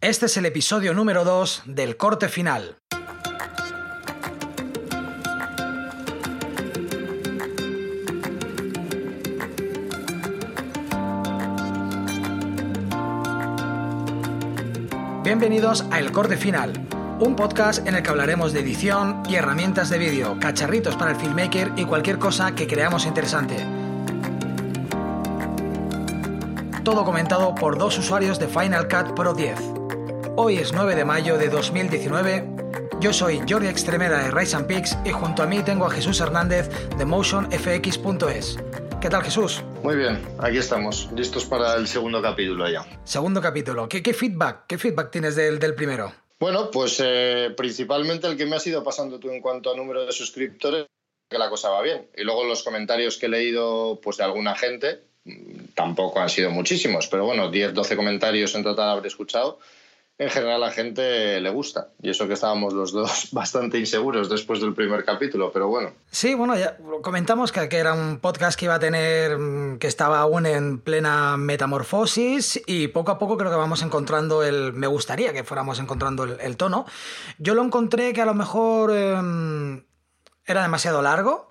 Este es el episodio número 2 del corte final. Bienvenidos a El Corte Final, un podcast en el que hablaremos de edición y herramientas de vídeo, cacharritos para el filmmaker y cualquier cosa que creamos interesante. Todo comentado por dos usuarios de Final Cut Pro 10. Hoy es 9 de mayo de 2019. Yo soy Jordi Extremera de Rise and Peaks y junto a mí tengo a Jesús Hernández de MotionFX.es. ¿Qué tal Jesús? Muy bien, aquí estamos, listos para el segundo capítulo ya. Segundo capítulo. ¿Qué, qué feedback? ¿Qué feedback tienes del, del primero? Bueno, pues eh, principalmente el que me has ido pasando tú en cuanto a número de suscriptores, que la cosa va bien. Y luego los comentarios que he leído pues, de alguna gente, mm, tampoco han sido muchísimos, pero bueno, 10, 12 comentarios en total habré escuchado en general a la gente le gusta. Y eso que estábamos los dos bastante inseguros después del primer capítulo, pero bueno. Sí, bueno, ya comentamos que, que, era un podcast que iba a tener, mm, que estaba aún en plena metamorfosis y poco a poco creo que vamos encontrando el, me gustaría que fuéramos encontrando el, tono. Yo lo encontré que a lo mejor eh, era demasiado largo.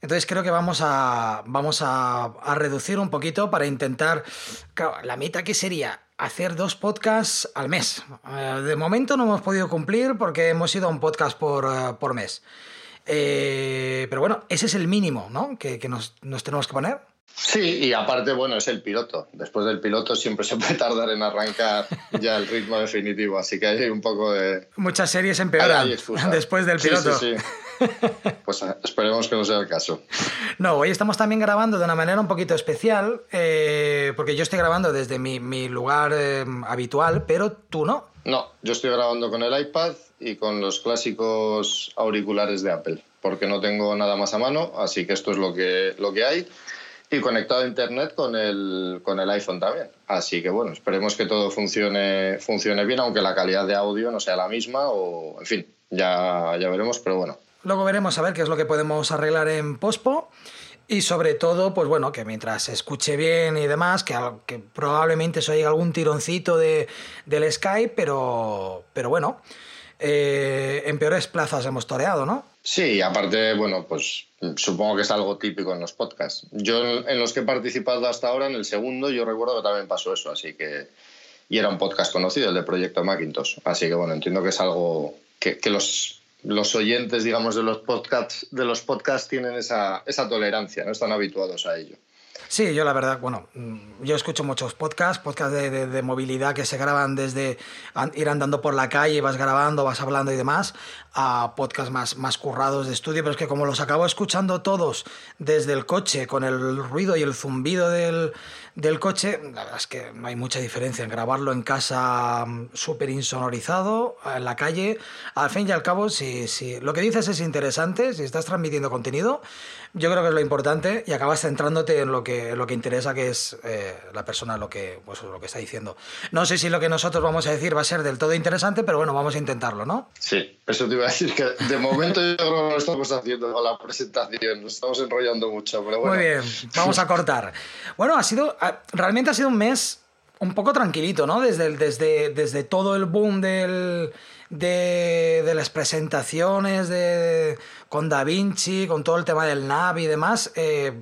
Entonces creo que vamos a, vamos a, a reducir un poquito para intentar, claro, la meta que sería hacer dos podcasts al mes. Eh, de momento no hemos podido cumplir porque hemos ido a un podcast por, uh, por mes. Eh, pero bueno, ese es el mínimo ¿no? que, nos, tenemos que poner. Sí, y aparte, bueno, es el piloto. Después del piloto siempre se puede tardar en arrancar ya el ritmo definitivo, así que hay un poco de... Muchas series empeoran después del piloto. Sí, sí, sí. Pues esperemos que no sea el caso. No, hoy estamos también grabando de una manera un poquito especial, eh, porque yo estoy grabando desde mi, mi lugar eh, habitual, pero tú no. No, yo estoy grabando con el iPad y con los clásicos auriculares de Apple, porque no tengo nada más a mano, así que esto es lo que, lo que hay. Y conectado a internet con el, con el iPhone también. Así que bueno, esperemos que todo funcione, funcione bien, aunque la calidad de audio no sea la misma o, en fin, ya, ya veremos, pero bueno. Luego veremos a ver qué es lo que podemos arreglar en Pospo. Y sobre todo, pues bueno, que mientras se escuche bien y demás, que, que probablemente se oiga algún tironcito de, del Skype, pero, pero bueno, eh, en peores plazas hemos toreado, ¿no? Sí, aparte, bueno, pues supongo que es algo típico en los podcasts. Yo en los que he participado hasta ahora, en el segundo, yo recuerdo que también pasó eso, así que... Y era un podcast conocido, el de Proyecto Macintosh. Así que bueno, entiendo que es algo que, que los, los oyentes, digamos, de los podcasts, de los podcasts tienen esa, esa tolerancia, no están habituados a ello. Sí, yo la verdad, bueno, yo escucho muchos podcasts, podcasts de, movilidad que se graban desde ir andando por la calle, vas grabando, vas hablando y demás, a podcasts más, más currados de estudio, pero es que como los acabo escuchando todos desde el coche, con el ruido y el zumbido del, del coche, la verdad es que no hay mucha diferencia en grabarlo en casa súper insonorizado, en la calle. Al fin y al cabo, si, si lo que dices es interesante, si estás transmitiendo contenido, yo creo que es lo importante y acabas centrándote en lo que, lo que interesa, que es eh, la persona lo que, pues, lo que está diciendo. No sé si lo que nosotros vamos a decir va a ser del todo interesante, pero bueno, vamos a intentarlo, ¿no? Sí, eso te iba a decir que de momento yo creo que lo estamos haciendo con la presentación, nos estamos enrollando mucho, pero bueno. Muy bien, vamos a cortar. Bueno, ha sido, realmente ha sido un mes un poco tranquilito, ¿no? Desde, desde, desde todo el boom del, de, de, las presentaciones de, con Da Vinci, con todo el tema del NAV y demás, eh,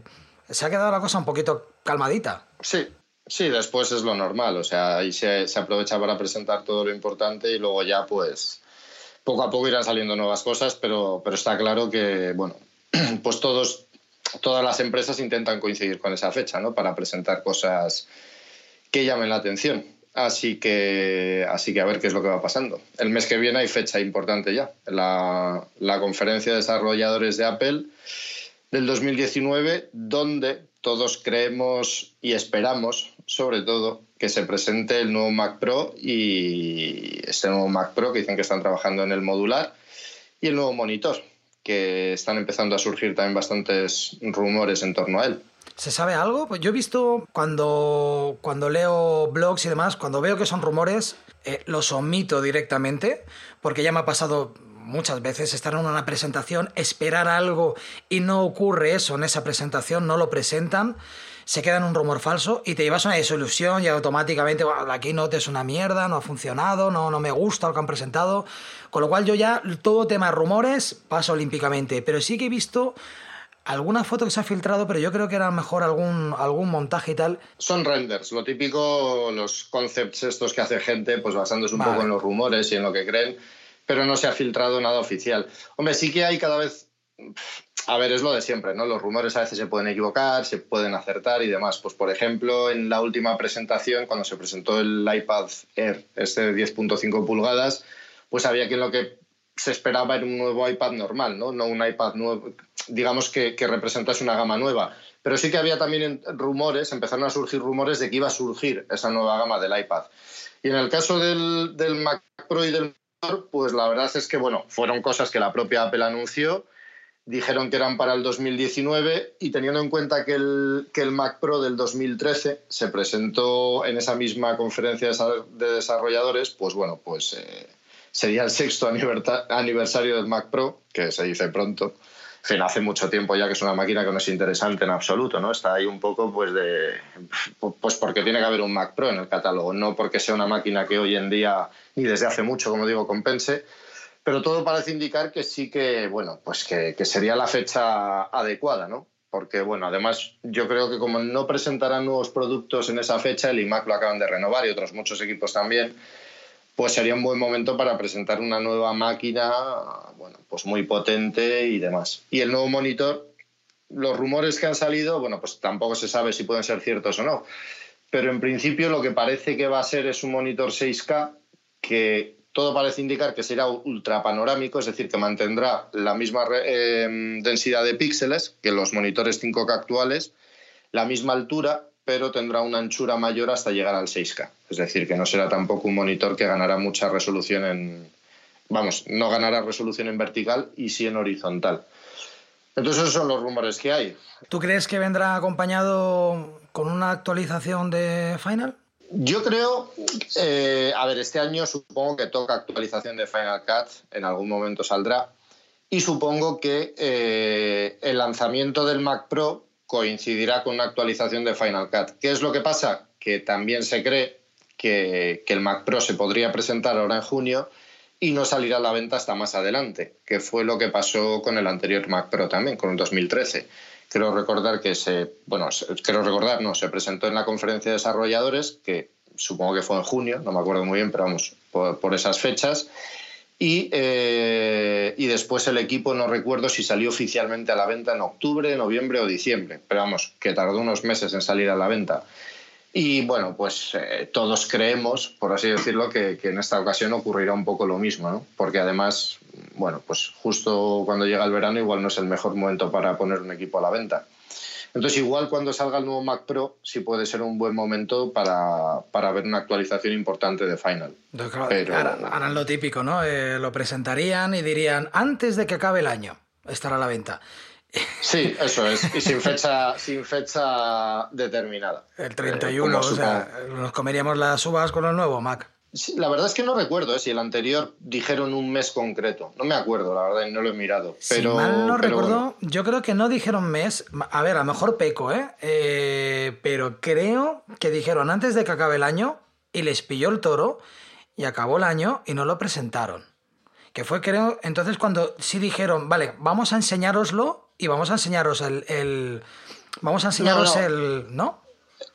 se ha quedado la cosa un poquito calmadita. Sí, sí, después es lo normal, o sea, ahí se, se aprovecha para presentar todo lo importante y luego ya pues poco a poco irán saliendo nuevas cosas, pero, pero está claro que, bueno, pues todos, todas las empresas intentan coincidir con esa fecha, ¿no? Para presentar cosas que llamen la atención. Así que, así que a ver qué es lo que va pasando. El mes que viene hay fecha importante ya, la, la conferencia de desarrolladores de Apple del 2019, donde todos creemos y esperamos, sobre todo, que se presente el nuevo Mac Pro y este nuevo Mac Pro que dicen que están trabajando en el modular y el nuevo monitor, que están empezando a surgir también bastantes rumores en torno a él. ¿Se sabe algo? Pues yo he visto cuando, cuando leo blogs y demás, cuando veo que son rumores, eh, los omito directamente, porque ya me ha pasado muchas veces estar en una presentación, esperar algo y no ocurre eso en esa presentación, no lo presentan. se queda en un rumor falso y te llevas una desilusión y automáticamente bueno, la keynote es una mierda, no ha funcionado, no, no me gusta lo que han presentado. Con lo cual yo ya todo tema rumores paso olímpicamente, pero sí que he visto alguna foto que se ha filtrado, pero yo creo que era mejor algún, algún montaje y tal. Son renders, lo típico, los concepts estos que hace gente, pues basándose un poco en los rumores y en lo que creen, pero no se ha filtrado nada oficial. Hombre, sí que hay cada vez... A ver, es lo de siempre, ¿no? Los rumores a veces se pueden equivocar, se pueden acertar y demás. Pues, por ejemplo, en la última presentación, cuando se presentó el iPad Air, este de 10.5 pulgadas, pues había quien lo que se esperaba era un nuevo iPad normal, ¿no? Un iPad nuevo, digamos que, que representase una gama nueva. Pero sí que había también rumores, empezaron a surgir rumores de que iba a surgir esa nueva gama del iPad. Y en el caso del, Mac Pro y del pues la verdad es que, bueno, fueron cosas que la propia Apple anunció, dijeron que eran para el 2019 y teniendo en cuenta que el, que el Mac Pro del 2013 se presentó en esa misma conferencia de desarrolladores, pues bueno, pues... Eh, sería el sexto aniversario del Mac Pro, que se dice pronto. En hace mucho tiempo ya que es una máquina que no es interesante en absoluto, ¿no? Está ahí un poco pues de pues porque tiene que haber un Mac Pro en el catálogo, no porque sea una máquina que hoy en día ni desde hace mucho, como digo, compense, pero todo parece indicar que sí que, bueno, pues que, que sería la fecha adecuada, ¿no? Porque, bueno, además yo creo que como no presentarán nuevos productos en esa fecha, el iMac lo acaban de renovar y otros muchos equipos también, pues sería un buen momento para presentar una nueva máquina, bueno, pues muy potente y demás. Y el nuevo monitor, los rumores que han salido, bueno, pues tampoco se sabe si pueden ser ciertos o no, pero en principio lo que parece que va a ser es un monitor 6K que todo parece indicar que será ultra panorámico, es decir, que mantendrá la misma eh, densidad de píxeles que los monitores 5K actuales, la misma altura pero tendrá una anchura mayor hasta llegar al 6K. Es decir, que no será tampoco un monitor que ganará mucha resolución en... Vamos, no ganará resolución en vertical y sí en horizontal. Entonces esos son los rumores que hay. ¿Tú crees que vendrá acompañado con una actualización de Final? Yo creo, eh, a ver, este año supongo que toca actualización de Final Cut, en algún momento saldrá, y supongo que eh, el lanzamiento del Mac Pro coincidirá con una actualización de Final Cut. ¿Qué es lo que pasa? Que también se cree que, el Mac Pro se podría presentar ahora en junio y no salirá a la venta hasta más adelante, que fue lo que pasó con el anterior Mac Pro también, con el 2013. Quiero recordar que se, bueno, quiero recordar, no, se presentó en la conferencia de desarrolladores, que supongo que fue en junio, no me acuerdo muy bien, pero vamos, por esas fechas, y, eh, y, después el equipo, no recuerdo si salió oficialmente a la venta en octubre, noviembre o diciembre, pero vamos, que tardó unos meses en salir a la venta. Y bueno, pues eh, todos creemos, por así decirlo, que, que, en esta ocasión ocurrirá un poco lo mismo, ¿no? Porque además, bueno, pues justo cuando llega el verano igual no es el mejor momento para poner un equipo a la venta. Entonces, igual cuando salga el nuevo Mac Pro, sí puede ser un buen momento para, para ver una actualización importante de Final. Pero... harán, lo típico, ¿no? Eh, lo presentarían y dirían, antes de que acabe el año, estará a la venta. Sí, eso es, y sin fecha, sin fecha determinada. El 31, eh, o sea, nos comeríamos las uvas con el nuevo Mac la verdad es que no recuerdo ¿eh? si el anterior dijeron un mes concreto. No me acuerdo, la verdad, y no lo he mirado. Pero, si mal no recuerdo, yo creo que no dijeron mes. A ver, a lo mejor peco, ¿eh? ¿eh? Pero creo que dijeron antes de que acabe el año y les pilló el toro y acabó el año y no lo presentaron. Que fue, creo, entonces cuando sí dijeron, vale, vamos a enseñároslo y vamos a enseñaros el. vamos a enseñaros el. ¿No?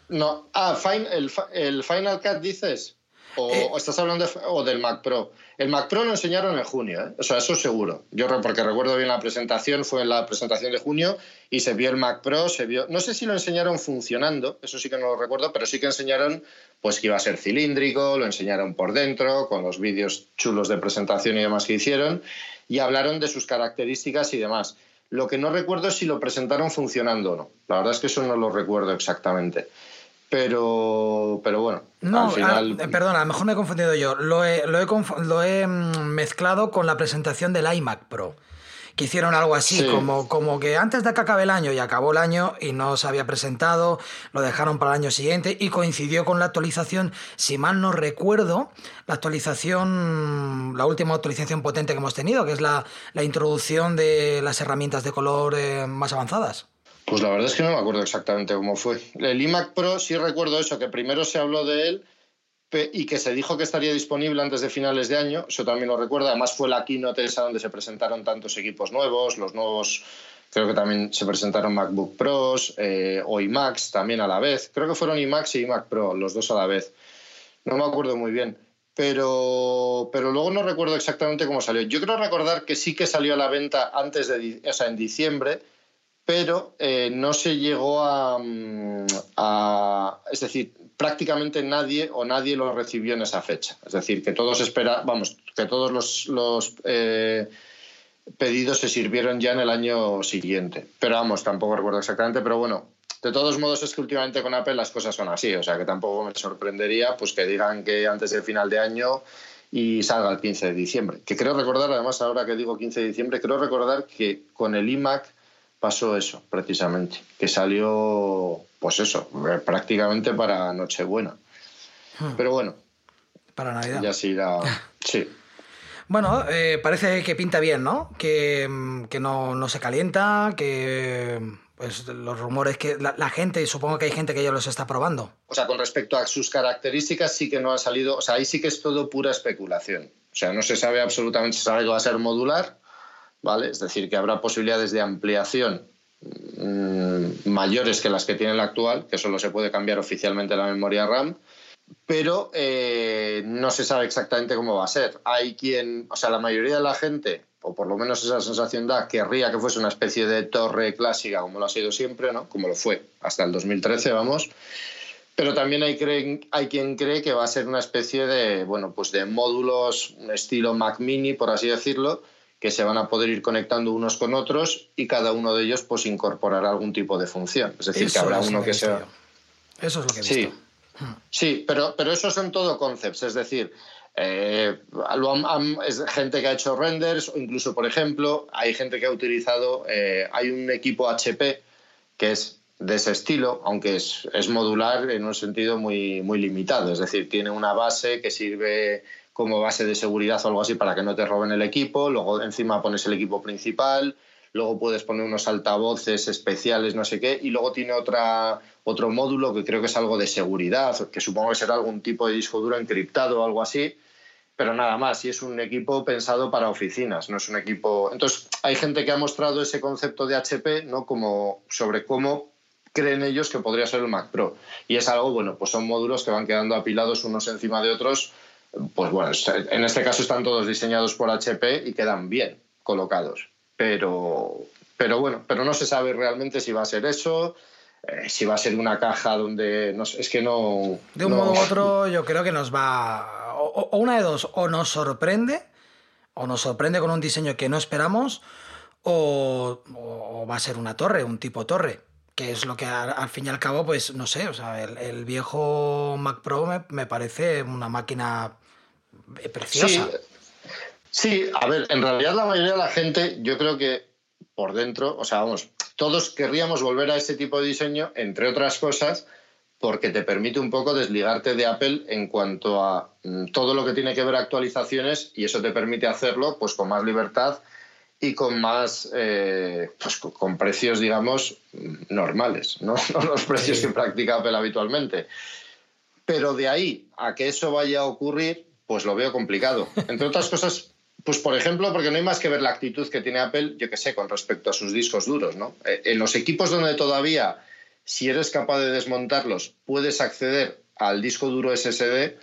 No. Ah, el, el Final Cut dices. Eh, o, estás hablando o del Mac Pro. El Mac Pro lo enseñaron en junio, ¿eh? o sea, eso seguro. Yo porque recuerdo bien la presentación, fue en la presentación de junio y se vio el Mac Pro, se vio, no sé si lo enseñaron funcionando, eso sí que no lo recuerdo, pero sí que enseñaron pues que iba a ser cilíndrico, lo enseñaron por dentro, con los vídeos chulos de presentación y demás que hicieron, y hablaron de sus características y demás. Lo que no recuerdo es si lo presentaron funcionando o no. La verdad es que eso no lo recuerdo exactamente pero, pero bueno, no, al final... Eh, perdona, a lo mejor me he confundido yo. Lo he, lo he, lo he mm, mezclado con la presentación del iMac Pro. Que hicieron algo así, como, como que antes de que acabe el año y acabó el año y no se había presentado, lo dejaron para el año siguiente y coincidió con la actualización, si mal no recuerdo, la actualización, la última actualización potente que hemos tenido, que es la, la introducción de las herramientas de color eh, más avanzadas. Pues la verdad es que no me acuerdo exactamente cómo fue. El iMac Pro sí recuerdo eso, que primero se habló de él y que se dijo que estaría disponible antes de finales de año, eso también lo recuerdo. Además fue la keynote esa donde se presentaron tantos equipos nuevos, los nuevos, creo que también se presentaron MacBook Pros eh, o iMacs también a la vez. Creo que fueron iMacs y iMac Pro, los dos a la vez. No me acuerdo muy bien. Pero, pero luego no recuerdo exactamente cómo salió. Yo creo recordar que sí que salió a la venta antes de, o en diciembre, pero eh, no se llegó mm, a, Es decir, prácticamente nadie o nadie lo recibió en esa fecha. Es decir, que todos espera, vamos, que todos los, eh, pedidos se sirvieron ya en el año siguiente. Pero vamos, tampoco recuerdo exactamente, pero bueno, de todos modos es que últimamente con Apple las cosas son así, o sea que tampoco me sorprendería pues que digan que antes del final de año y salga el 15 de diciembre. Que creo recordar, además ahora que digo 15 de diciembre, creo recordar que con el iMac pasó eso, precisamente, que salió, pues eso, eh, prácticamente para Nochebuena. Hmm. Pero bueno. Para Navidad. Ya sí irá. Sí. Bueno, eh, parece que pinta bien, ¿no? Que, mm, que no, no, se calienta, que pues los rumores que la, la, gente, supongo que hay gente que ya los está probando. O sea, con respecto a sus características sí que no ha salido, o sea, ahí sí que es todo pura especulación. O sea, no se sabe absolutamente, se sabe que va a ser modular, ¿vale? Es decir, que habrá posibilidades de ampliación mm, mayores que las que tiene la actual, que solo se puede cambiar oficialmente la memoria RAM, pero eh, no se sabe exactamente cómo va a ser. Hay quien, o sea, la mayoría de la gente, o por lo menos esa sensación da, querría que fuese una especie de torre clásica, como lo ha sido siempre, ¿no? Como lo fue hasta el 2013, vamos. Pero también hay, creen, hay quien cree que va a ser una especie de, bueno, pues de módulos, estilo Mac Mini, por así decirlo, que se van a poder ir conectando unos con otros y cada uno de ellos pues incorporará algún tipo de función. Es decir, que habrá uno que, sea... Eso es lo que he sí. visto. Sí, pero, pero esos son todo concepts, es decir, eh, es gente que ha hecho renders, o incluso, por ejemplo, hay gente que ha utilizado, eh, hay un equipo HP que es de ese estilo, aunque es, es, modular en un sentido muy, muy limitado, es decir, tiene una base que sirve como base de seguridad o algo así para que no te roben el equipo, luego encima pones el equipo principal, luego puedes poner unos altavoces especiales, no sé qué, y luego tiene otra, otro módulo que creo que es algo de seguridad, que supongo que será algún tipo de disco duro encriptado o algo así, pero nada más, y es un equipo pensado para oficinas, no es un equipo... Entonces, hay gente que ha mostrado ese concepto de HP, ¿no? Como sobre cómo creen ellos que podría ser el Mac Pro. Y es algo, bueno, pues son módulos que van quedando apilados unos encima de otros pues bueno, en este caso están todos diseñados por HP y quedan bien colocados. Pero, pero bueno, pero no se sabe realmente si va a ser eso, eh, si va a ser una caja donde no, es que no de un modo u otro yo creo que nos va o, una de dos o nos sorprende o nos sorprende con un diseño que no esperamos o, va a ser una torre un tipo torre que es lo que al, fin y al cabo, pues no sé, o sea, el, viejo Mac Pro me, parece una máquina preciosa. Sí. a ver, en realidad la mayoría de la gente, yo creo que por dentro, o sea, vamos, todos querríamos volver a ese tipo de diseño, entre otras cosas, porque te permite un poco desligarte de Apple en cuanto a mm, todo lo que tiene que ver actualizaciones y eso te permite hacerlo pues con más libertad y con más, eh, pues con precios, digamos, normales, ¿no? los precios que practica Apple habitualmente. Pero de ahí a que eso vaya a ocurrir, pues lo veo complicado. Entre otras cosas, pues por ejemplo, porque no hay más que ver la actitud que tiene Apple, yo que sé, con respecto a sus discos duros, ¿no? Eh, en los equipos donde todavía, si eres capaz de desmontarlos, puedes acceder al disco duro SSD,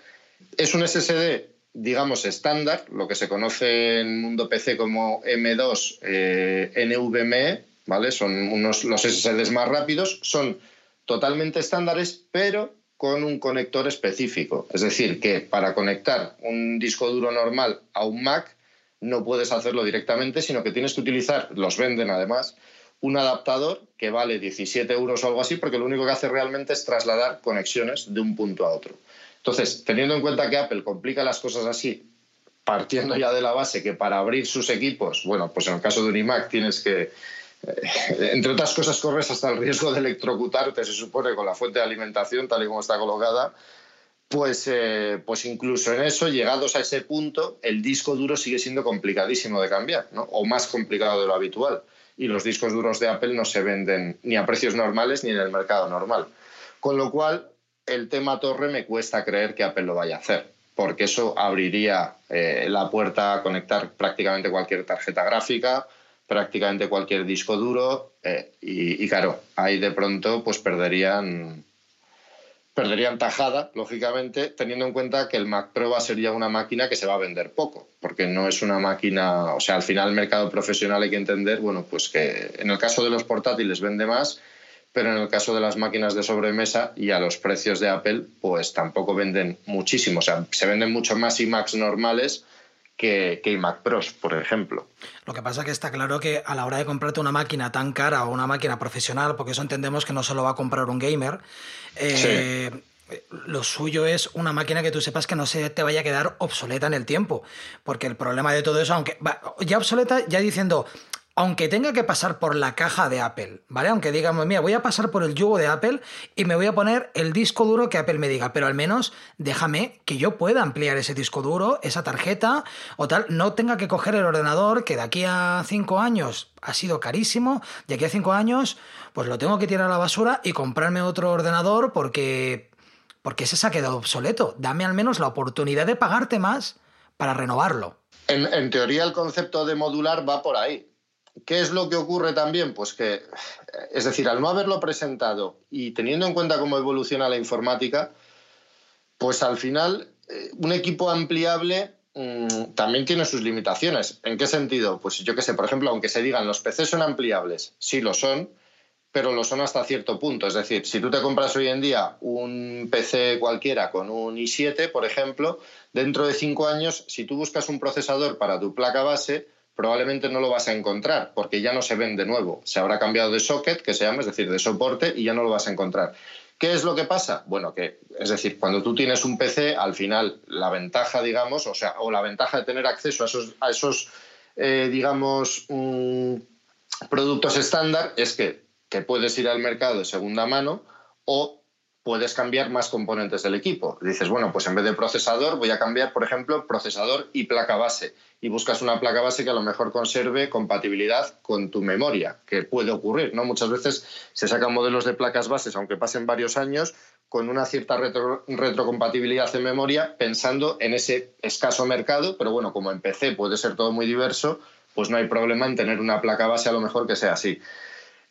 es un SSD digamos, estándar, lo que se conoce en mundo PC como M2 eh, NVMe, ¿vale? Son unos, los SSDs más rápidos, son totalmente estándares, pero con un conector específico. Es decir, que para conectar un disco duro normal a un Mac no puedes hacerlo directamente, sino que tienes que utilizar, los venden además, un adaptador que vale 17 euros o algo así, porque lo único que hace realmente es trasladar conexiones de un punto a otro. Entonces, teniendo en cuenta que Apple complica las cosas así, partiendo ya de la base que para abrir sus equipos, bueno, pues en el caso de un iMac tienes que, entre otras cosas, corres hasta el riesgo de electrocutarte, se supone, con la fuente de alimentación, tal y como está colocada, pues, eh, pues incluso en eso, llegados a ese punto, el disco duro sigue siendo complicadísimo de cambiar, ¿no? o más complicado de lo habitual. y los discos duros de Apple no se venden ni a precios normales ni en el mercado normal. Con lo cual, el tema torre me cuesta creer que Apple lo vaya a hacer, porque eso abriría eh, la puerta a conectar prácticamente cualquier tarjeta gráfica, prácticamente cualquier disco duro eh, y, claro, ahí de pronto pues perderían perderían tajada, lógicamente, teniendo en cuenta que el Mac Pro va a ser ya una máquina que se va a vender poco, porque no es una máquina, o sea, al final el mercado profesional hay que entender, bueno, pues que en el caso de los portátiles vende más, pero en el caso de las máquinas de sobremesa y a los precios de Apple, pues tampoco venden muchísimo, o sea, se venden mucho más iMacs normales que, que iMac Pros, por ejemplo. Lo que pasa es que está claro que a la hora de comprarte una máquina tan cara o una máquina profesional, porque eso entendemos que no solo va a comprar un gamer, eh, lo suyo es una máquina que tú sepas que no se te vaya a quedar obsoleta en el tiempo. Porque el problema de todo eso, aunque ya obsoleta, ya diciendo, aunque tenga que pasar por la caja de Apple, ¿vale? Aunque digamos, mira, voy a pasar por el yugo de Apple y me voy a poner el disco duro que Apple me diga, pero al menos déjame que yo pueda ampliar ese disco duro, esa tarjeta o tal, no tenga que coger el ordenador que de aquí a cinco años ha sido carísimo, de aquí a cinco años pues lo tengo que tirar a la basura y comprarme otro ordenador porque, porque ese se ha quedado obsoleto. Dame al menos la oportunidad de pagarte más para renovarlo. en teoría el concepto de modular va por ahí ¿Qué es lo que ocurre también? Pues que, es decir, al no haberlo presentado y teniendo en cuenta cómo evoluciona la informática, pues al final eh, un equipo ampliable mm, también tiene sus limitaciones. ¿En qué sentido? Pues yo qué sé, por ejemplo, aunque se digan los PCs son ampliables, sí lo son, pero lo son hasta cierto punto. Es decir, si tú te compras hoy en día un PC cualquiera con un i7, por ejemplo, dentro de cinco años, si tú buscas un procesador para tu placa base, probablemente no lo vas a encontrar porque ya no se ven de nuevo. Se habrá cambiado de socket, que se llama, es decir, de soporte, y ya no lo vas a encontrar. ¿Qué es lo que pasa? Bueno, que es decir, cuando tú tienes un PC, al final la ventaja, digamos, o sea, o la ventaja de tener acceso a esos, a esos eh, digamos, mm, productos estándar es que, que puedes ir al mercado de segunda mano o puedes cambiar más componentes del equipo. Dices, bueno, pues en vez de procesador voy a cambiar, por ejemplo, procesador y placa base. Y buscas una placa base que a lo mejor conserve compatibilidad con tu memoria, que puede ocurrir, ¿no? Muchas veces se sacan modelos de placas bases, aunque pasen varios años, con una cierta retrocompatibilidad en memoria, pensando en ese escaso mercado, pero bueno, como en PC puede ser todo muy diverso, pues no hay problema en tener una placa base a lo mejor que sea así.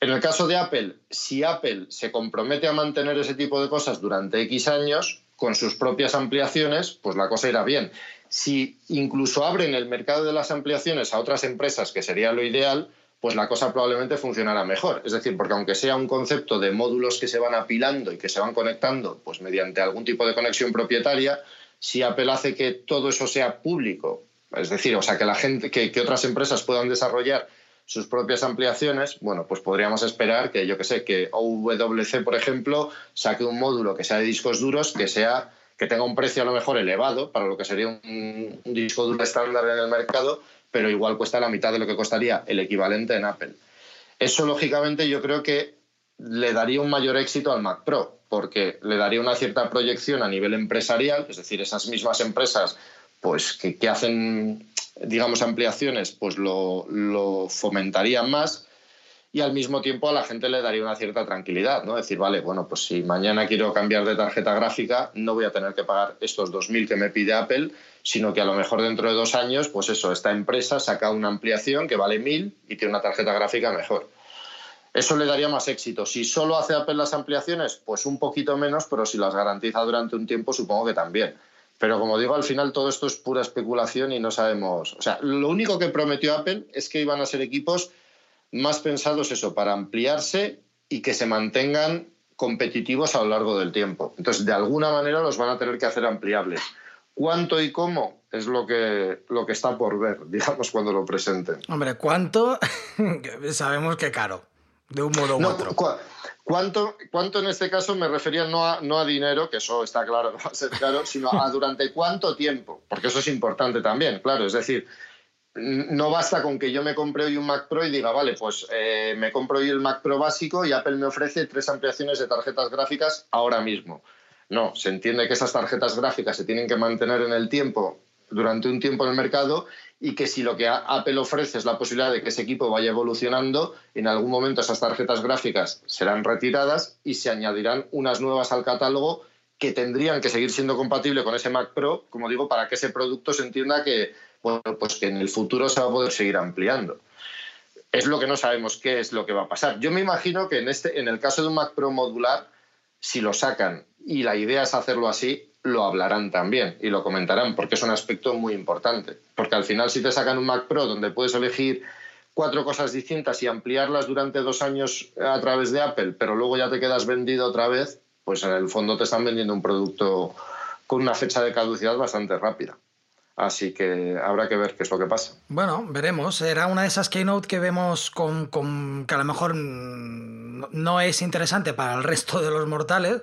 En el caso de Apple, si Apple se compromete a mantener ese tipo de cosas durante X años, con sus propias ampliaciones, pues la cosa irá bien. Si incluso abren el mercado de las ampliaciones a otras empresas, que sería lo ideal, pues la cosa probablemente funcionará mejor. Es decir, porque aunque sea un concepto de módulos que se van apilando y que se van conectando pues mediante algún tipo de conexión propietaria, si Apple hace que todo eso sea público, es decir, o sea, que la gente, que otras empresas puedan desarrollar sus propias ampliaciones, bueno, pues podríamos esperar que, yo que sé, que OWC, por ejemplo, saque un módulo que sea de discos duros, que sea que tenga un precio a lo mejor elevado para lo que sería un, disco duro estándar en el mercado, pero igual cuesta la mitad de lo que costaría el equivalente en Apple. Eso, lógicamente, yo creo que le daría un mayor éxito al Mac Pro, porque le daría una cierta proyección a nivel empresarial, es decir, esas mismas empresas pues que, que hacen digamos, ampliaciones, pues lo, fomentarían más y al mismo tiempo a la gente le daría una cierta tranquilidad, ¿no? Decir, vale, bueno, pues si mañana quiero cambiar de tarjeta gráfica, no voy a tener que pagar estos 2.000 que me pide Apple, sino que a lo mejor dentro de dos años, pues eso, esta empresa saca una ampliación que vale 1.000 y tiene una tarjeta gráfica mejor. Eso le daría más éxito. Si solo hace Apple las ampliaciones, pues un poquito menos, pero si las garantiza durante un tiempo, supongo que también. Pero como digo, al final todo esto es pura especulación y no sabemos. O sea, lo único que prometió Apple es que iban a ser equipos más pensados eso, para ampliarse y que se mantengan competitivos a lo largo del tiempo. Entonces, de alguna manera los van a tener que hacer ampliables. ¿Cuánto y cómo? Es lo que, lo que está por ver, digamos, cuando lo presenten. Hombre, ¿cuánto? Sabemos que caro, de un modo u otro. ¿Cuánto, ¿Cuánto en este caso me refería no a, no a dinero, que eso está claro que va a ser caro, sino a durante cuánto tiempo? Porque eso es importante también, claro. Es decir, no basta con que yo me compre hoy un Mac Pro y diga, vale, pues eh, me compro hoy el Mac Pro básico y Apple me ofrece tres ampliaciones de tarjetas gráficas ahora mismo. No, se entiende que esas tarjetas gráficas se tienen que mantener en el tiempo durante un tiempo en el mercado y que si lo que Apple ofrece es la posibilidad de que ese equipo vaya evolucionando, en algún momento esas tarjetas gráficas serán retiradas y se añadirán unas nuevas al catálogo que tendrían que seguir siendo compatibles con ese Mac Pro, como digo, para que ese producto se entienda que, bueno, pues que en el futuro se va a poder seguir ampliando. Es lo que no sabemos qué es lo que va a pasar. Yo me imagino que en, este, en el caso de un Mac Pro modular, si lo sacan y la idea es hacerlo así, lo hablarán también y lo comentarán, porque es un aspecto muy importante. Porque al final, si te sacan un Mac Pro donde puedes elegir cuatro cosas distintas y ampliarlas durante dos años a través de Apple, pero luego ya te quedas vendido otra vez, pues en el fondo te están vendiendo un producto con una fecha de caducidad bastante rápida. Así que habrá que ver qué es lo que pasa. Bueno, veremos. Era una de esas keynote que vemos con, con, que a lo mejor no es interesante para el resto de los mortales,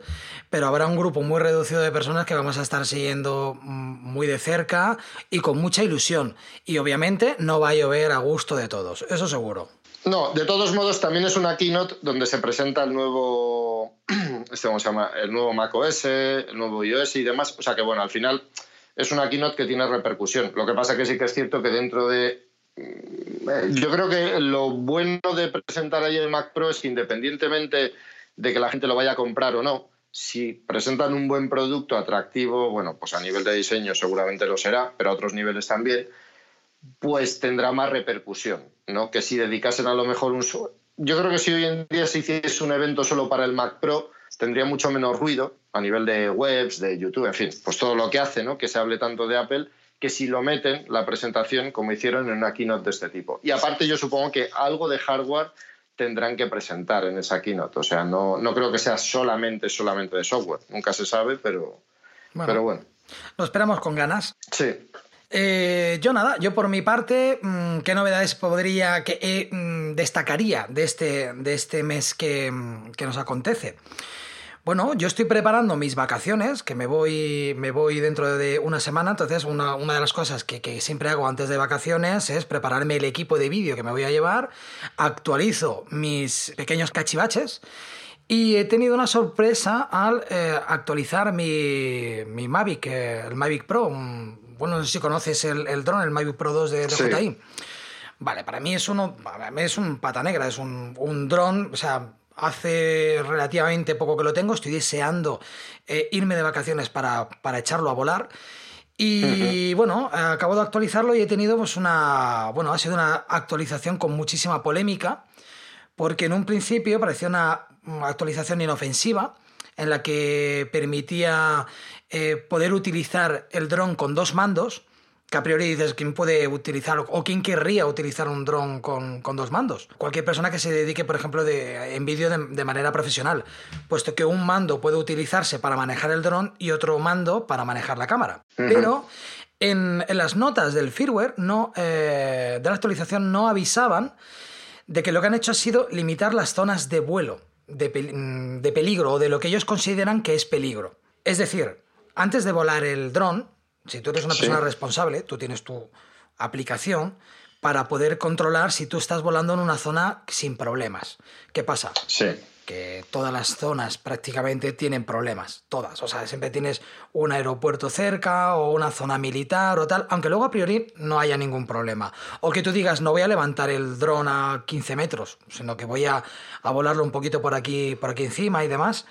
pero habrá un grupo muy reducido de personas que vamos a estar siguiendo muy de cerca y con mucha ilusión. Y obviamente no va a llover a gusto de todos, eso seguro. No, de todos modos también es una keynote donde se presenta el nuevo, este cómo se llama, el nuevo macOS, el nuevo iOS y demás. O sea que bueno, al final es una keynote que tiene repercusión. Lo que pasa que sí que es cierto que dentro de... Mm, yo creo que lo bueno de presentar ahí el Mac Pro es que independientemente de que la gente lo vaya a comprar o no, si presentan un buen producto atractivo, bueno, pues a nivel de diseño seguramente lo será, pero a otros niveles también, pues tendrá más repercusión, ¿no? Que si dedicasen a lo mejor un... Yo creo que si hoy en día se hiciese un evento solo para el Mac Pro, tendría mucho menos ruido a nivel de webs, de YouTube, en fin, pues todo lo que hace, ¿no? Que se hable tanto de Apple, que si lo meten, la presentación, como hicieron en una keynote de este tipo. Y aparte yo supongo que algo de hardware tendrán que presentar en esa keynote. O sea, no, no creo que sea solamente, solamente de software. Nunca se sabe, pero bueno. Pero bueno. Lo esperamos con ganas. Sí. Eh, yo nada, yo por mi parte, mm, ¿qué novedades podría, que eh, mm, destacaría de este, de este mes que, mm, que nos acontece? Bueno, yo estoy preparando mis vacaciones, que me voy, me voy dentro de una semana, entonces una, de las cosas que, siempre hago antes de vacaciones es prepararme el equipo de vídeo que me voy a llevar, actualizo mis pequeños cachivaches y he tenido una sorpresa al eh, actualizar mi, mi Mavic, eh, el Mavic Pro, bueno, no sé si conoces el, el dron, el Mavic Pro 2 de, de Vale, para mí es, uno, es un pata negra, es un, un dron, o sea, hace relativamente poco que lo tengo, estoy deseando eh, irme de vacaciones para, echarlo a volar. Y bueno, acabo de actualizarlo y he tenido pues una, bueno, ha sido una actualización con muchísima polémica, porque en un principio parecía una actualización inofensiva, en la que permitía eh, poder utilizar el dron con dos mandos, que a priori dices, ¿quién puede utilizar o quién querría utilizar un dron con, dos mandos? Cualquier persona que se dedique, por ejemplo, de, en vídeo de, manera profesional, puesto que un mando puede utilizarse para manejar el dron y otro mando para manejar la cámara. Pero en, las notas del firmware no, eh, de la actualización no avisaban de que lo que han hecho ha sido limitar las zonas de vuelo, de, de peligro o de lo que ellos consideran que es peligro. Es decir, antes de volar el dron, si tú eres una persona responsable, tú tienes tu aplicación para poder controlar si tú estás volando en una zona sin problemas. ¿Qué pasa? Sí. Que todas las zonas prácticamente tienen problemas, todas. O sea, siempre tienes un aeropuerto cerca o una zona militar o tal, aunque luego a priori no haya ningún problema. O que tú digas, no voy a levantar el dron a 15 metros, sino que voy a, a volarlo un poquito por aquí, por aquí encima y demás.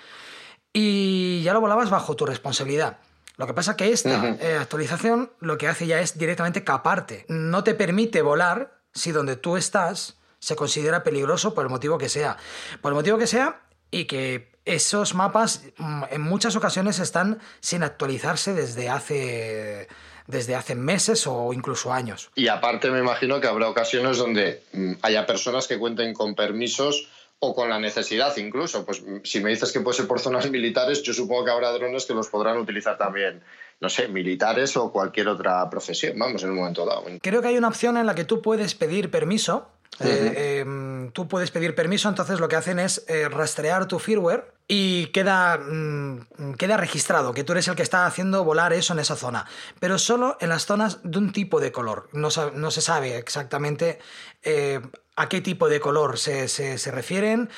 Y ya lo volabas bajo tu responsabilidad. Lo que pasa es que esta eh, actualización lo que hace ya es directamente caparte. No te permite volar si donde tú estás se considera peligroso por el motivo que sea. Por el motivo que sea y que esos mapas mm, en muchas ocasiones están sin actualizarse desde hace desde hace meses o incluso años. Y aparte me imagino que habrá ocasiones donde mm, haya personas que cuenten con permisos o con la necesidad incluso. Pues si me dices que puede ser por zonas militares, yo supongo que habrá drones que los podrán utilizar también, no sé, militares o cualquier otra profesión, vamos, en un momento dado. Creo que hay una opción en la que tú puedes pedir permiso. Eh, em, tú puedes pedir permiso, entonces lo que hacen es eh, rastrear tu firmware y queda, mm, queda registrado que tú eres el que está haciendo volar eso en esa zona, pero solo en las zonas de un tipo de color. No, no se sabe exactamente eh, a qué tipo de color se, se, refieren.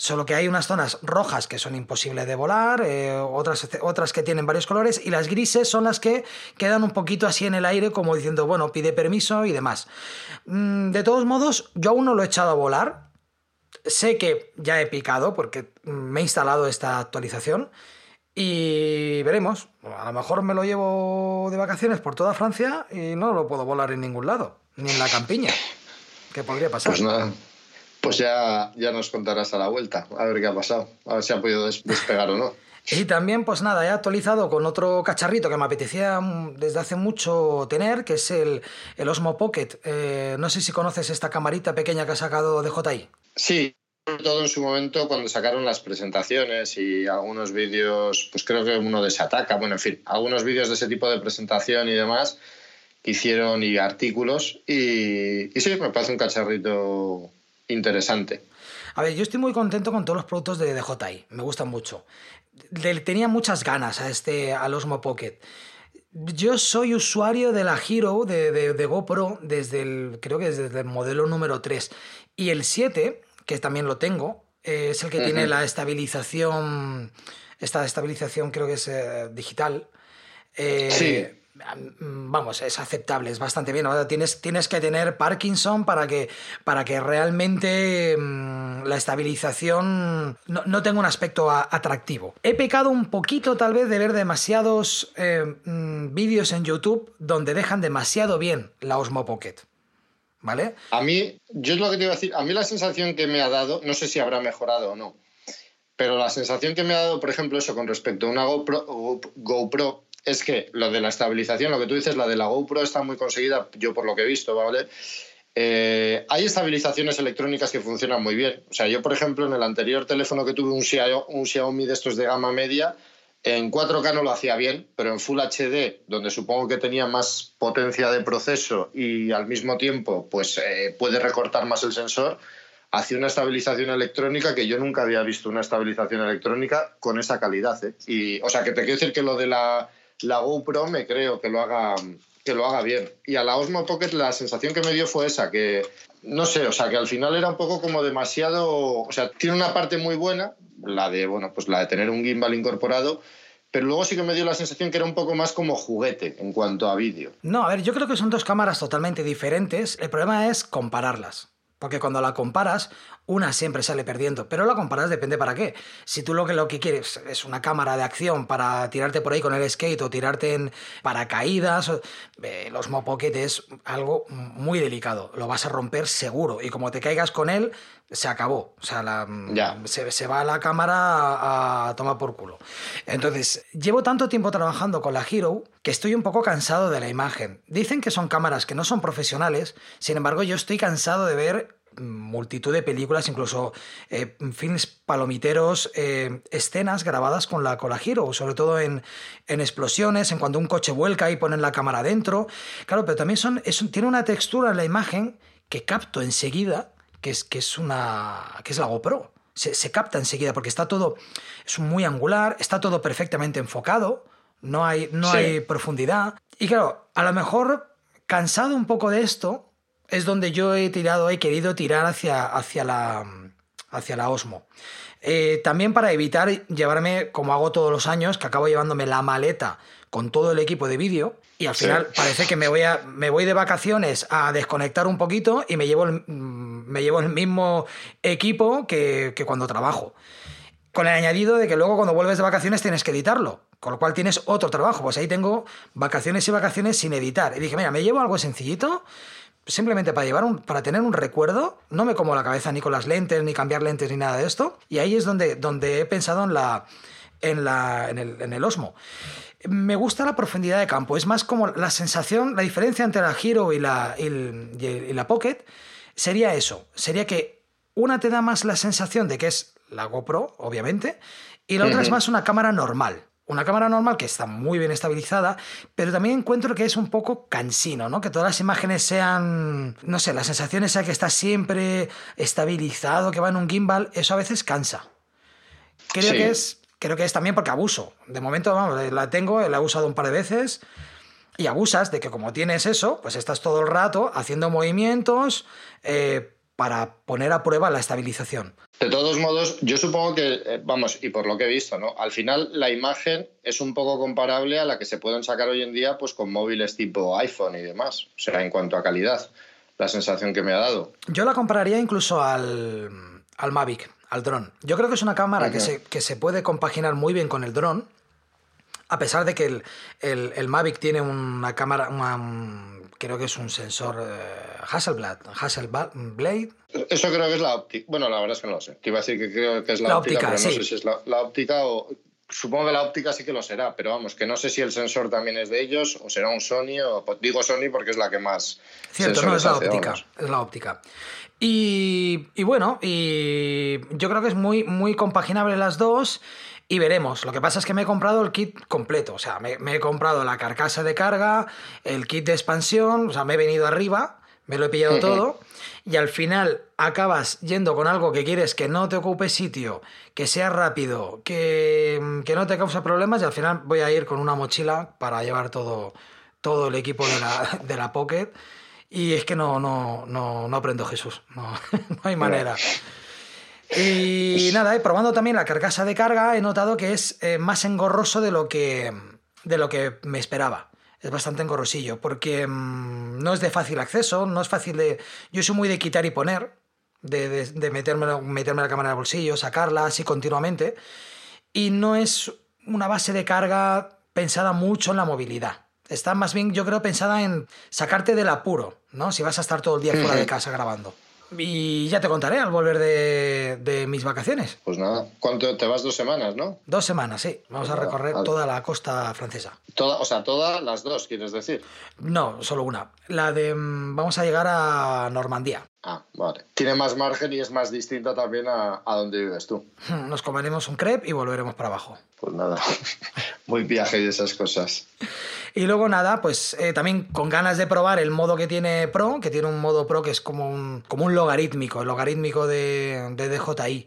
Solo que hay unas zonas rojas que son imposibles de volar, eh, otras, otras que tienen varios colores, y las grises son las que quedan un poquito así en el aire, como diciendo, bueno, pide permiso y demás. Mm, de todos modos, yo aún no lo he echado a volar. Sé que ya he picado porque me he instalado esta actualización. Y veremos. A lo mejor me lo llevo de vacaciones por toda Francia y no lo puedo volar en ningún lado, ni en la campiña. ¿Qué podría pasar? Pues nada, pues ya, ya nos contarás a la vuelta, a ver qué ha pasado, a ver si ha podido despegar o no. Y también, pues nada, he actualizado con otro cacharrito que me apetecía mm, desde hace mucho tener, que es el, el Osmo Pocket. Eh, no sé si conoces esta camarita pequeña que ha sacado DJI. Sí, sobre todo en su momento cuando sacaron las presentaciones y algunos vídeos, pues creo que uno de Sataka, bueno, en fin, algunos vídeos de ese tipo de presentación y demás que hicieron y artículos. Y, y sí, me parece un cacharrito interesante. A ver, yo estoy muy contento con todos los productos de DJI, me gustan mucho. tenía muchas ganas a este, al Osmo Pocket. Yo soy usuario de la Hero de, GoPro desde el, creo que desde el modelo número 3. Y el 7, que también lo tengo, eh, es el que tiene la estabilización, esta estabilización creo que es eh, digital. Eh, sí vamos, es aceptable, es bastante bien. tienes, tienes que tener Parkinson para que, para que realmente mm, la estabilización no, tenga un aspecto atractivo. He pecado un poquito tal vez de ver demasiados eh, mm, vídeos en YouTube donde dejan demasiado bien la Osmo Pocket. ¿Vale? A mí, yo es lo que te iba a decir, a mí la sensación que me ha dado, no sé si habrá mejorado o no, pero la sensación que me ha dado, por ejemplo, eso con respecto a una GoPro, GoPro es que lo de la estabilización, lo que tú dices, la de la GoPro está muy conseguida, yo por lo que he visto, ¿vale? Eh, hay estabilizaciones electrónicas que funcionan muy bien. O sea, yo, por ejemplo, en el anterior teléfono que tuve, un Xiaomi, de estos de gama media, en 4K no lo hacía bien, pero en Full HD, donde supongo que tenía más potencia de proceso y al mismo tiempo pues eh, puede recortar más el sensor, hacía una estabilización electrónica que yo nunca había visto una estabilización electrónica con esa calidad. ¿eh? Y, o sea, que te quiero decir que lo de la la GoPro me creo que lo haga que lo haga bien. Y a la Osmo Pocket la sensación que me dio fue esa, que no sé, o sea, que al final era un poco como demasiado, o sea, tiene una parte muy buena, la de, bueno, pues la de tener un gimbal incorporado, pero luego sí que me dio la sensación que era un poco más como juguete en cuanto a vídeo. No, a ver, yo creo que son dos cámaras totalmente diferentes. El problema es compararlas. Porque cuando la comparas, una siempre sale perdiendo. Pero la comparas depende para qué. Si tú lo que, lo que quieres es una cámara de acción para tirarte por ahí con el skate o tirarte en paracaídas, eh, los Mopocket es algo muy delicado. Lo vas a romper seguro. Y como te caigas con él, se acabó. O sea, la, Se, se, va la cámara a, tomar por culo. Entonces, llevo tanto tiempo trabajando con la Hero que estoy un poco cansado de la imagen. Dicen que son cámaras que no son profesionales, sin embargo, yo estoy cansado de ver multitud de películas, incluso eh, films palomiteros, eh, escenas grabadas con la, con la Hero, sobre todo en, en, explosiones, en cuando un coche vuelca y ponen la cámara dentro. Claro, pero también son, tiene una textura en la imagen que capto enseguida que es, que es, una, que es la GoPro. Se, capta enseguida porque está todo, es muy angular, está todo perfectamente enfocado, no hay, no hay profundidad. Y claro, a lo mejor cansado un poco de esto, es donde yo he tirado, he querido tirar hacia, hacia, la, hacia la Osmo. Eh, también para evitar llevarme, como hago todos los años, que acabo llevándome la maleta con todo el equipo de vídeo y al final parece que me voy, a, me voy de vacaciones a desconectar un poquito y me llevo el, mm, me llevo el mismo equipo que, que cuando trabajo. Con el añadido de que luego cuando vuelves de vacaciones tienes que editarlo, con lo cual tienes otro trabajo. Pues ahí tengo vacaciones y vacaciones sin editar. Y dije, mira, me llevo algo sencillito, simplemente para llevar un, para tener un recuerdo, no me como la cabeza ni con las lentes, ni cambiar lentes, ni nada de esto. Y ahí es donde, donde he pensado en la, en, la, en, el, en el Osmo me gusta la profundidad de campo. Es más como la sensación, la diferencia entre la Hero y la, y, la Pocket sería eso. Sería que una te da más la sensación de que es la GoPro, obviamente, y la otra es más una cámara normal. Una cámara normal que está muy bien estabilizada, pero también encuentro que es un poco cansino, ¿no? Que todas las imágenes sean, no sé, la sensación esa que está siempre estabilizado, que va en un gimbal, eso a veces cansa. Creo que es creo que es también porque abuso. De momento, vamos, la tengo, la he usado un par de veces. Y abusas de que como tienes eso, pues estás todo el rato haciendo movimientos, eh, para poner a prueba la estabilización. De todos modos, yo supongo que, eh, vamos, y por lo que he visto, ¿no? Al final la imagen es un poco comparable a la que se pueden sacar hoy en día pues con móviles tipo iPhone y demás, o sea, en cuanto a calidad, la sensación que me ha dado. Yo la compararía incluso al, al Mavic, al dron. Yo creo que es una cámara que, se, que se puede compaginar muy bien con el dron, a pesar de que el, el, el Mavic tiene una cámara, una, creo que es un sensor eh, Hasselblad, Hasselblad. Eso creo que es la óptica. Bueno, la verdad es que no lo sé. Te iba a decir que creo que es la, óptica, pero no sé si es la, la, óptica o. Supongo que la óptica sí que lo será, pero vamos, que no sé si el sensor también es de ellos o será un Sony o digo Sony porque es la que más. Cierto, no es la óptica, es la óptica. Y, y, bueno, y yo creo que es muy, muy compaginable las dos y veremos. Lo que pasa es que me he comprado el kit completo. O sea, me, me, he comprado la carcasa de carga, el kit de expansión, o sea, me he venido arriba, me lo he pillado uh -huh. todo. Y al final acabas yendo con algo que quieres que no te ocupe sitio, que sea rápido, que, que no te cause problemas. Y al final voy a ir con una mochila para llevar todo, todo el equipo de la, de la Pocket. Y es que no, no, no, no aprendo Jesús. No, no hay manera. Y nada, eh, probando también la carcasa de carga, he notado que es eh, más engorroso de lo que, de lo que me esperaba. Es bastante engorrosillo, porque mmm, no es de fácil acceso, no es fácil de... Yo soy muy de quitar y poner, de, de, de meterme, meterme la cámara en el bolsillo, sacarla así continuamente, y no es una base de carga pensada mucho en la movilidad. Está más bien, yo creo, pensada en sacarte del apuro, ¿no? Si vas a estar todo el día fuera de casa grabando. Y ya te contaré al volver de, de, mis vacaciones. Pues nada, ¿cuánto te vas? Dos semanas, ¿no? Dos semanas, sí. Vamos pues a recorrer vale. toda la costa francesa. Toda, o sea, todas las dos, ¿quieres decir? No, solo una. La de. mm, Vamos a llegar a Normandía. Ah, vale. Tiene más margen y es más distinta también a, a donde vives tú. Nos comeremos un crepe y volveremos para abajo. Pues nada, muy viaje y esas cosas. Y luego nada, pues eh, también con ganas de probar el modo que tiene Pro, que tiene un modo Pro que es como un, como un logarítmico, el logarítmico de, de DJI.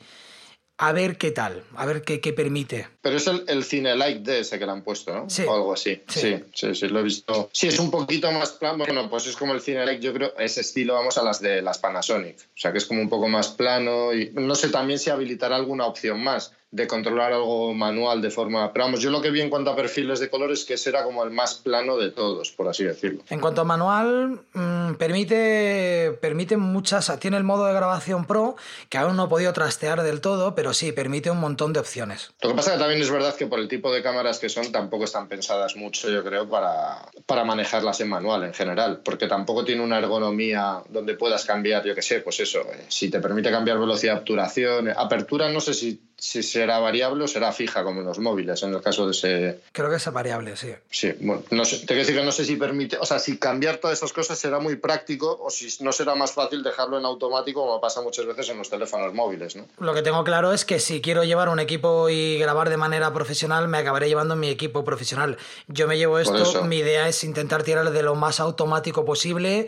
A ver qué tal, a ver qué, qué permite. Pero es el, el Cine Like de ese que le han puesto, ¿no? Sí. O algo así. Sí. sí, sí, sí, lo he visto. Sí, es un poquito más plano. Bueno, pues es como el Cine Like, yo creo, ese estilo, vamos, a las de las Panasonic. O sea, que es como un poco más plano y no sé también si habilitará alguna opción más de controlar algo manual de forma... Pero vamos, yo lo que vi en cuanto a perfiles de colores es que ese era como el más plano de todos, por así decirlo. En cuanto a manual, mmm, permite, permite muchas... Tiene el modo de grabación Pro, que aún no he podido trastear del todo, pero sí, permite un montón de opciones. Lo que pasa es que también es verdad que por el tipo de cámaras que son, tampoco están pensadas mucho, yo creo, para, para manejarlas en manual en general, porque tampoco tiene una ergonomía donde puedas cambiar, yo qué sé, pues eso, eh, si te permite cambiar velocidad de obturación, eh, apertura, no sé si si será variable o será fija como en los móviles, en el caso de ese... Creo que es variable, sí. Sí, bueno, no sé, te quiero decir que no sé si permite, o sea, si cambiar todas esas cosas será muy práctico o si no será más fácil dejarlo en automático como pasa muchas veces en los teléfonos móviles, ¿no? Lo que tengo claro es que si quiero llevar un equipo y grabar de manera profesional, me acabaré llevando mi equipo profesional. Yo me llevo esto, mi idea es intentar tirar de lo más automático posible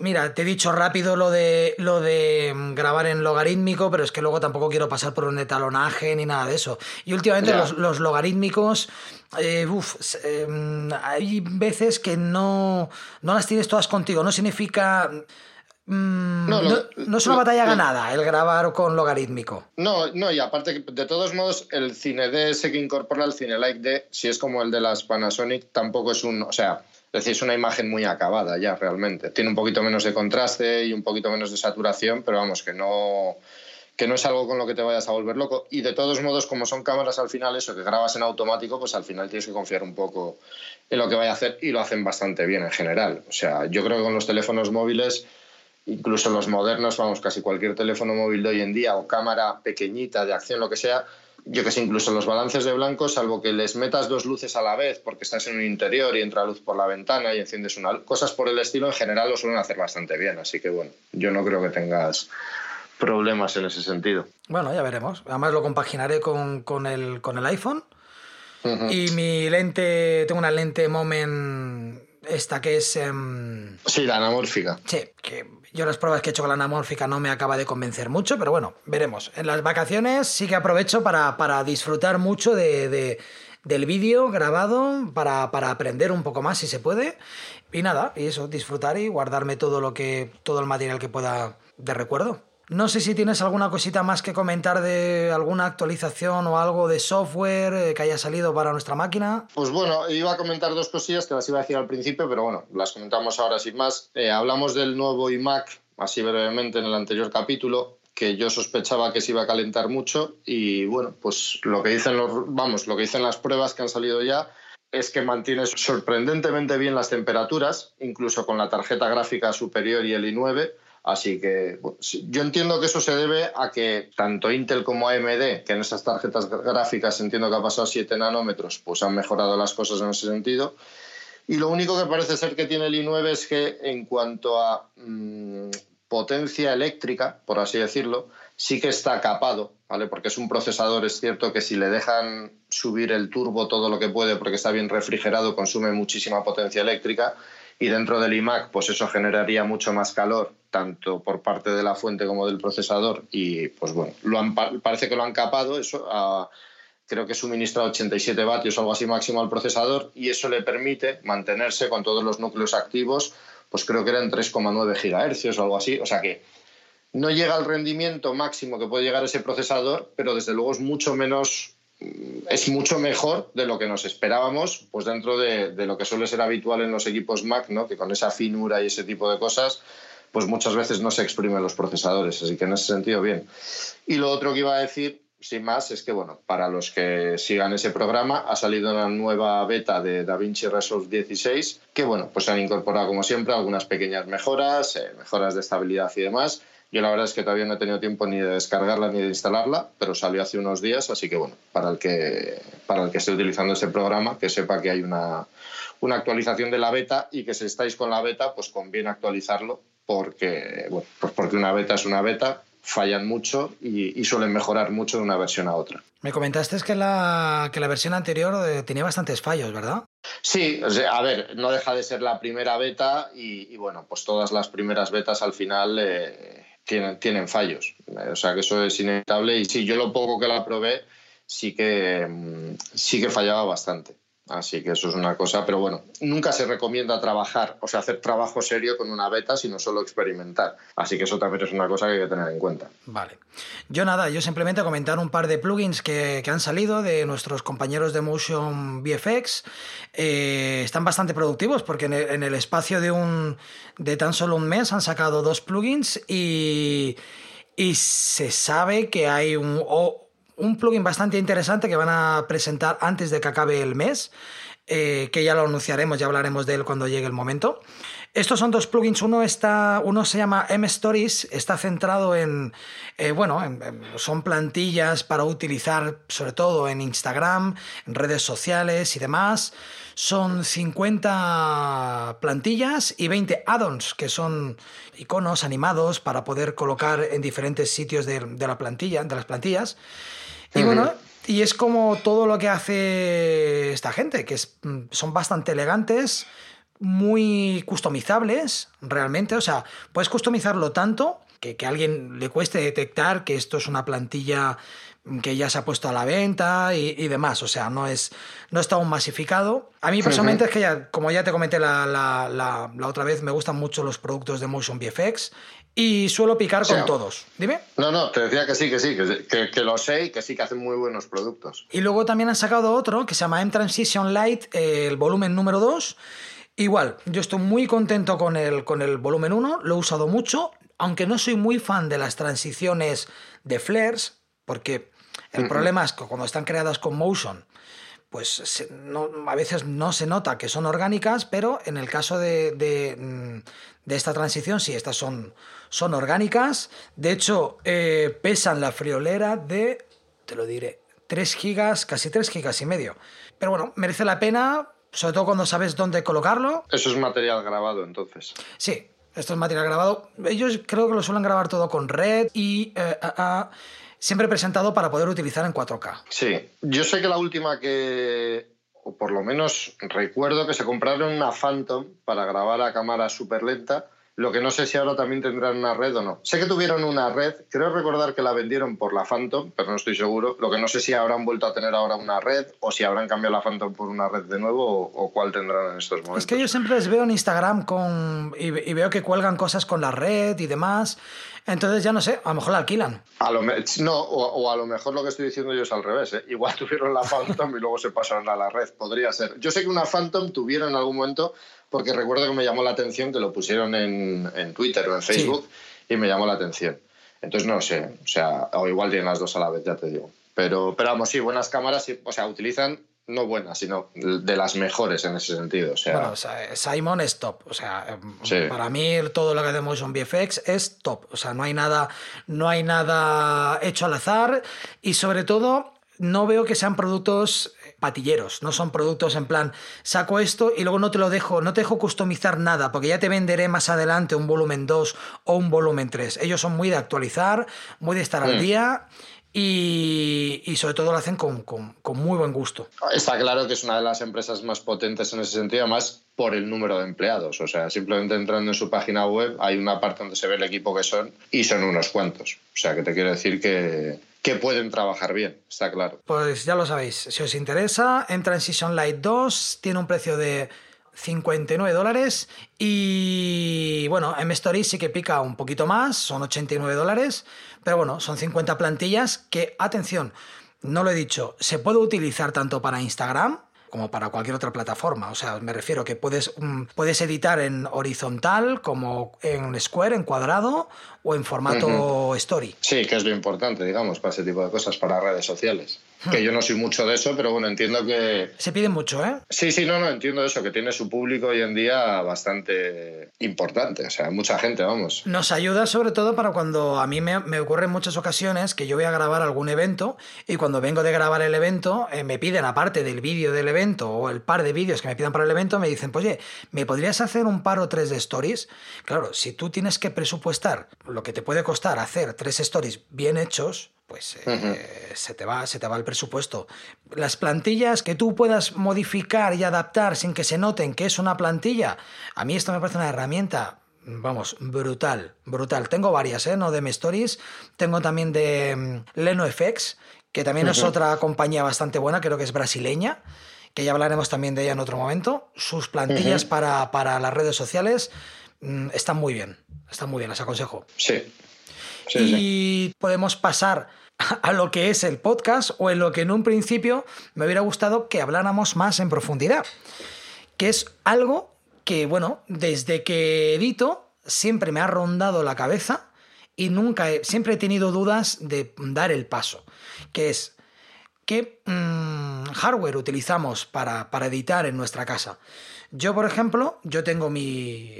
Mira, te he dicho rápido lo de, lo de mm, grabar en logarítmico, pero es que luego tampoco quiero pasar por un etalonaje ni nada de eso. Y últimamente los, los, logarítmicos, eh, uf, eh, hay veces que no, no las tienes todas contigo. No significa... Mm, no, lo, no, no, es una lo, batalla ganada el grabar con logarítmico. No, no, y aparte, de todos modos, el Cine D ese que incorpora el Cine Like D, si es como el de las Panasonic, tampoco es un. O sea, es decir, es una imagen muy acabada ya realmente. Tiene un poquito menos de contraste y un poquito menos de saturación, pero vamos, que no, que no es algo con lo que te vayas a volver loco. Y de todos modos, como son cámaras al final, eso que grabas en automático, pues al final tienes que confiar un poco en lo que vaya a hacer y lo hacen bastante bien en general. O sea, yo creo que con los teléfonos móviles, incluso los modernos, vamos, casi cualquier teléfono móvil de hoy en día o cámara pequeñita de acción, lo que sea, yo que sé, incluso los balances de blanco, salvo que les metas dos luces a la vez porque estás en un interior y entra luz por la ventana y enciendes una cosas por el estilo, en general lo suelen hacer bastante bien. Así que bueno, yo no creo que tengas problemas en ese sentido. Bueno, ya veremos. Además lo compaginaré con, con, el, con el iPhone. Uh -huh. Y mi lente, tengo una lente Moment esta que es... Um... Sí, la anamórfica. Sí, que yo las pruebas que he hecho con la anamórfica no me acaba de convencer mucho, pero bueno, veremos. En las vacaciones sí que aprovecho para, para disfrutar mucho de, de, del vídeo grabado para, para, aprender un poco más si se puede. Y nada, y eso, disfrutar y guardarme todo lo que. todo el material que pueda de recuerdo. No sé si tienes alguna cosita más que comentar de alguna actualización o algo de software eh, que haya salido para nuestra máquina. Pues bueno, iba a comentar dos cosillas que las iba a decir al principio, pero bueno, las comentamos ahora sin más. Eh, hablamos del nuevo iMac, así brevemente en el anterior capítulo, que yo sospechaba que se iba a calentar mucho y bueno, pues lo que dicen los, vamos, lo que dicen las pruebas que han salido ya es que mantiene sorprendentemente bien las temperaturas, incluso con la tarjeta gráfica superior y el i9 Así que yo entiendo que eso se debe a que tanto Intel como AMD, que en esas tarjetas gráficas entiendo que ha pasado 7 nanómetros, pues han mejorado las cosas en ese sentido. Y lo único que parece ser que tiene el i9 es que en cuanto a mm, potencia eléctrica, por así decirlo, sí que está capado, ¿vale? Porque es un procesador, es cierto que si le dejan subir el turbo todo lo que puede porque está bien refrigerado, consume muchísima potencia eléctrica y dentro del iMac pues eso generaría mucho más calor tanto por parte de la fuente como del procesador y pues bueno, lo han, parece que lo han capado, eso creo que suministra 87 vatios o algo así máximo al procesador y eso le permite mantenerse con todos los núcleos activos, pues creo que eran 3,9 gigahercios o algo así, o sea que no llega al rendimiento máximo que puede llegar ese procesador, pero desde luego es mucho menos es mucho mejor de lo que nos esperábamos, pues dentro de, de, lo que suele ser habitual en los equipos Mac, ¿no? que con esa finura y ese tipo de cosas, pues muchas veces no se exprimen los procesadores, así que en ese sentido bien. Y lo otro que iba a decir, sin más, es que bueno, para los que sigan ese programa ha salido una nueva beta de DaVinci Resolve 16, que bueno, pues han incorporado como siempre algunas pequeñas mejoras, eh, mejoras de estabilidad y demás. Yo la verdad es que todavía no he tenido tiempo ni de descargarla ni de instalarla, pero salió hace unos días, así que bueno, para el que, para el que esté utilizando ese programa, que sepa que hay una, una actualización de la beta y que si estáis con la beta, pues conviene actualizarlo porque, bueno, pues porque una beta es una beta, fallan mucho y, suelen mejorar mucho de una versión a otra. Me comentaste que la, que la versión anterior eh, tenía bastantes fallos, ¿verdad? Sí, a ver, no deja de ser la primera beta y, bueno, pues todas las primeras betas al final eh, tienen, tienen fallos. O sea que eso es inevitable y sí, yo lo poco que la probé sí que, mm, sí que fallaba bastante. Así que eso es una cosa, pero bueno, nunca se recomienda trabajar, o sea, hacer trabajo serio con una beta, sino solo experimentar. Así que eso también es una cosa que hay que tener en cuenta. Vale. Yo nada, yo simplemente comentar un par de plugins que, han salido de nuestros compañeros de Motion VFX. Eh, están bastante productivos porque en el, espacio de, un, de tan solo un mes han sacado dos plugins y, y se sabe que hay un un plugin bastante interesante que van a presentar antes de que acabe el mes, eh, que ya lo anunciaremos, ya hablaremos de él cuando llegue el momento. Estos son dos plugins. Uno, está, uno se llama M Stories, está centrado en, eh, bueno, son plantillas para utilizar sobre todo en Instagram, en redes sociales y demás. Son 50 plantillas y 20 add-ons, que son iconos animados para poder colocar en diferentes sitios de, la plantilla, de las plantillas. Y bueno, y es como todo lo que hace esta gente, que es, mm, son bastante elegantes, muy customizables, realmente. O sea, puedes customizarlo tanto que, que a alguien le cueste detectar que esto es una plantilla que ya se ha puesto a la venta y, demás. O sea, no, es, no está aún masificado. A mí personalmente es que ya, como ya te comenté la, la, la, otra vez, me gustan mucho los productos de Motion VFX y suelo picar con todos. Dime. No, no, te decía que sí, que sí, que, que, lo sé y que sí que hacen muy buenos productos. Y luego también han sacado otro que se llama M-Transition Light, el volumen número 2. Igual, yo estoy muy contento con el, con el volumen 1, lo he usado mucho, aunque no soy muy fan de las transiciones de flares, porque el problema es que cuando están creadas con Motion, pues a veces no se nota que son orgánicas, pero en el caso de, mm, esta transición, sí, estas son, son orgánicas. De hecho, eh, pesan la friolera de, te lo diré, 3 gigas, casi 3 gigas y medio. Pero bueno, merece la pena, sobre todo cuando sabes dónde colocarlo. Eso es material grabado, entonces. Sí, esto es material grabado. Ellos creo que lo suelen grabar todo con red y... Eh, siempre presentado para poder utilizar en 4K. Sí, yo sé que la última que, o por lo menos recuerdo que se compraron una Phantom para grabar a cámara súper lenta Lo que no sé si ahora también tendrán una red o no. Sé que tuvieron una red, creo recordar que la vendieron por la Phantom, pero no estoy seguro. Lo que no sé si habrán vuelto a tener ahora una red o si habrán cambiado la Phantom por una red de nuevo o, cuál tendrán en estos momentos. Es que yo siempre les veo en Instagram con y, veo que cuelgan cosas con la red y demás. Entonces ya no sé, a lo mejor la alquilan. A lo no, o, a lo mejor lo que estoy diciendo yo es al revés. ¿eh? Igual tuvieron la Phantom y luego se pasaron a la red. Podría ser. Yo sé que una Phantom tuvieron en algún momento porque recuerdo que me llamó la atención que lo pusieron en, en Twitter o en Facebook y me llamó la atención. Entonces no sé, o sea, o igual tienen las dos a la vez, ya te digo. Pero, pero vamos, sí, buenas cámaras, o sea, utilizan no buenas, sino de las mejores en ese sentido. O sea... Bueno, Simon es top. O sea, para mí todo lo que hacemos Motion VFX es top. O sea, no hay nada, no hay nada hecho al azar y sobre todo no veo que sean productos patilleros, no son productos en plan, saco esto y luego no te lo dejo, no te dejo customizar nada, porque ya te venderé más adelante un volumen 2 o un volumen 3. Ellos son muy de actualizar, muy de estar al mm. día y, sobre todo lo hacen con, muy buen gusto. Está claro que es una de las empresas más potentes en ese sentido, más por el número de empleados. O sea, simplemente entrando en su página web hay una parte donde se ve el equipo que son y son unos cuantos. O sea, que te quiero decir que, que pueden trabajar bien, está claro. Pues ya lo sabéis, si os interesa, entra en Season Light 2, tiene un precio de 59 dólares y bueno, M-Story sí que pica un poquito más, son 89 dólares, pero bueno, son 50 plantillas que, atención, no lo he dicho, se puede utilizar tanto para Instagram como para cualquier otra plataforma. O sea, me refiero que puedes, mm, puedes editar en horizontal, como en Square, en cuadrado, o en formato story. Sí, que es lo importante, digamos, para ese tipo de cosas, para redes sociales. Que yo no soy mucho de eso, pero bueno, entiendo que... Se pide mucho, ¿eh? Sí, sí, no, no, entiendo eso, que tiene su público hoy en día bastante importante, o sea, mucha gente, vamos. Nos ayuda sobre todo para cuando a mí me, me ocurre en muchas ocasiones que yo voy a grabar algún evento y cuando vengo de grabar el evento eh, me piden, aparte del vídeo del evento o el par de vídeos que me pidan para el evento, me dicen, pues oye, ¿me podrías hacer un par o tres de stories? Claro, si tú tienes que presupuestar lo que te puede costar hacer tres stories bien hechos, pues eh, se, te va, se te va el presupuesto. Las plantillas que tú puedas modificar y adaptar sin que se noten que es una plantilla, a mí esto me parece una herramienta, vamos, brutal, brutal. Tengo varias, ¿eh? No de M-Stories, tengo también de mm, LenoFX, que también es otra compañía bastante buena, creo que es brasileña, que ya hablaremos también de ella en otro momento. Sus plantillas para, para las redes sociales mm, están muy bien, están muy bien, les aconsejo. Sí, y podemos pasar a lo que es el podcast o en lo que en un principio me hubiera gustado que habláramos más en profundidad, que es algo que, bueno, desde que edito siempre me ha rondado la cabeza y nunca he, siempre he tenido dudas de dar el paso, que es qué mm, hardware utilizamos para, para editar en nuestra casa. Yo, por ejemplo, yo tengo mi,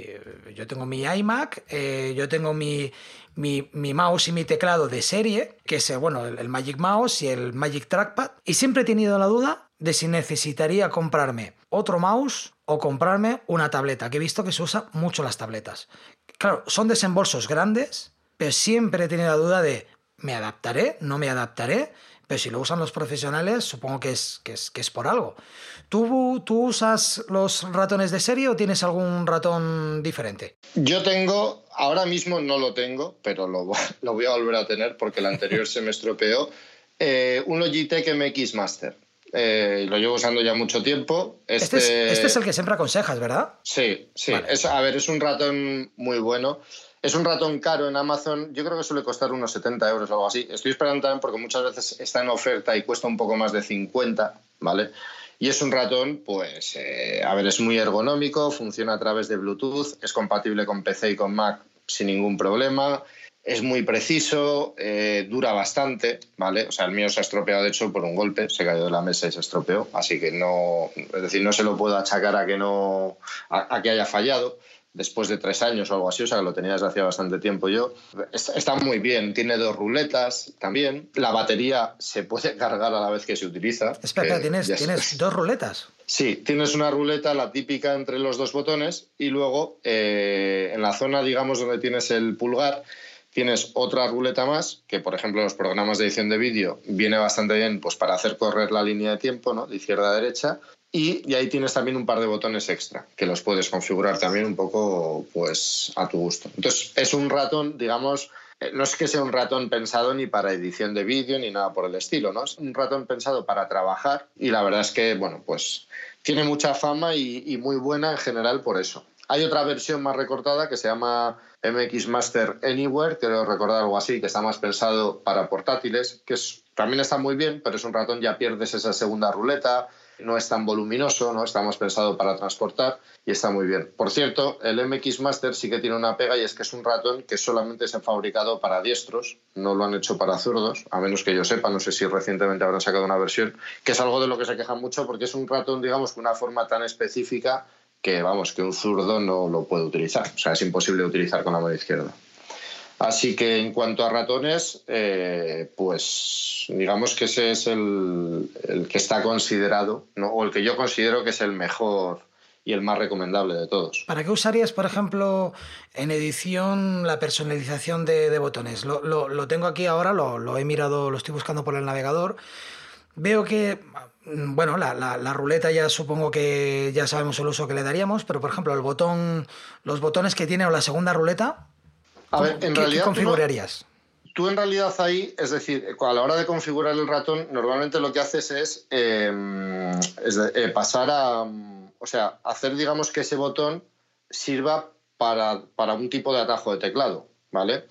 yo tengo mi iMac, eh, yo tengo mi, mi, mouse y mi teclado de serie, que es bueno, el, Magic Mouse y el Magic Trackpad, y siempre he tenido la duda de si necesitaría comprarme otro mouse o comprarme una tableta, que he visto que se usa mucho las tabletas. Claro, son desembolsos grandes, pero siempre he tenido la duda de ¿me adaptaré? ¿No me adaptaré? Pero si lo usan los profesionales, supongo que es, que es, que es por algo. ¿Tú, ¿Tú usas los ratones de serie o tienes algún ratón diferente? Yo tengo, ahora mismo no lo tengo, pero lo, lo voy a volver a tener porque el anterior se me estropeó, eh, un Logitech MX Master. Eh, lo llevo usando ya mucho tiempo. Este, este, este, es, el que siempre aconsejas, ¿verdad? Sí, sí. a ver, es un ratón muy bueno. Es un ratón caro en Amazon, yo creo que suele costar unos 70 euros o algo así. Estoy esperando también porque muchas veces está en oferta y cuesta un poco más de 50, ¿vale? Y es un ratón, pues, eh, a ver, es muy ergonómico, funciona a través de Bluetooth, es compatible con PC y con Mac sin ningún problema, es muy preciso, eh, dura bastante, ¿vale? O sea, el mío se ha estropeado, de hecho, por un golpe, se cayó de la mesa y se estropeó, así que no, es decir, no se lo puedo achacar a que no, a que haya fallado después de tres años o algo así, o sea que lo tenía desde hacía bastante tiempo yo. Está muy bien, tiene dos ruletas también. La batería se puede cargar a la vez que se utiliza. Espera, ¿tienes, ¿tienes dos ruletas? Sí, tienes una ruleta, la típica entre los dos botones, y luego eh, en la zona, digamos, donde tienes el pulgar, tienes otra ruleta más, que por ejemplo en los programas de edición de vídeo viene bastante bien pues, para hacer correr la línea de tiempo, ¿no? de izquierda a derecha, Y, ahí tienes también un par de botones extra que los puedes configurar también un poco pues a tu gusto. Entonces es un ratón, digamos, eh, no es que sea un ratón pensado ni para edición de vídeo ni nada por el estilo, ¿no? Es un ratón pensado para trabajar y la verdad es que, bueno, pues tiene mucha fama y, muy buena en general por eso. Hay otra versión más recortada que se llama MX Master Anywhere, quiero recordar algo así, que está más pensado para portátiles, que también está muy bien, pero es un ratón, ya pierdes esa segunda ruleta, no es tan voluminoso, ¿no? Estamos pensado para transportar y está muy bien. Por cierto, el MX Master sí que tiene una pega y es que es un ratón que solamente se ha fabricado para diestros, no lo han hecho para zurdos, a menos que yo sepa, no sé si recientemente habrán sacado una versión, que es algo de lo que se quejan mucho porque es un ratón, digamos, con una forma tan específica que, vamos, que un zurdo no lo puede utilizar. O sea, es imposible utilizar con la mano izquierda. Así que en cuanto a ratones, eh, pues digamos que ese es el, que está considerado, o el que yo considero que es el mejor y el más recomendable de todos. ¿Para qué usarías, por ejemplo, en edición la personalización de, botones? Lo, tengo aquí ahora, lo, he mirado, lo estoy buscando por el navegador. Veo que, bueno, la, la, ruleta ya supongo que ya sabemos el uso que le daríamos, pero por ejemplo, el botón, los botones que tiene o la segunda ruleta, a ver, en realidad. ¿Qué configurarías? Tú, en realidad ahí, es decir, a la hora de configurar el ratón, normalmente lo que haces es, em, eh, pasar a. O sea, hacer, digamos, que ese botón sirva para, para un tipo de atajo de teclado, ¿vale?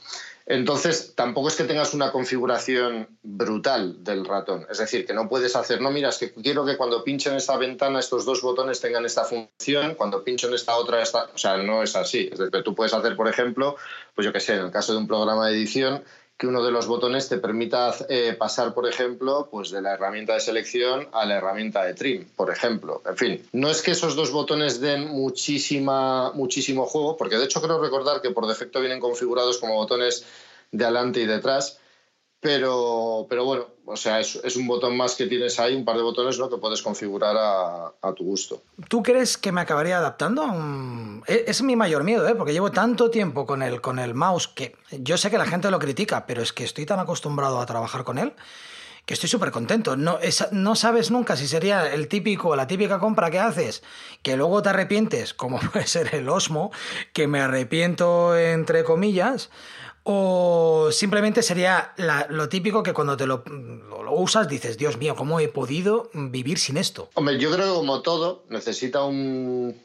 Entonces, tampoco es que tengas una configuración brutal del ratón. Es decir, que no puedes hacer, no, mira, es que quiero que cuando pinche en esta ventana estos dos botones tengan esta función, cuando pincho en esta otra, esta... o sea, no es así. Es decir, tú puedes hacer, por ejemplo, pues yo qué sé, en el caso de un programa de edición, que uno de los botones te permita eh, pasar, por ejemplo, pues de la herramienta de selección a la herramienta de trim, por ejemplo. En fin, no es que esos dos botones den muchísima, muchísimo juego, porque de hecho creo recordar que por defecto vienen configurados como botones de adelante y detrás, pero, pero bueno, o sea, es, es, un botón más que tienes ahí, un par de botones ¿no? que puedes configurar a, tu gusto. ¿Tú crees que me acabaría adaptando? E, es, mi mayor miedo, ¿eh? porque llevo tanto tiempo con el, con el mouse que yo sé que la gente lo critica, pero es que estoy tan acostumbrado a trabajar con él que estoy súper contento. No, no sabes nunca si sería el típico, la típica compra que haces, que luego te arrepientes, como puede ser el Osmo, que me arrepiento entre comillas, o simplemente sería lo típico que cuando te lo, usas dices, Dios mío, ¿cómo he podido vivir sin esto? Hombre, yo creo que como todo necesita un,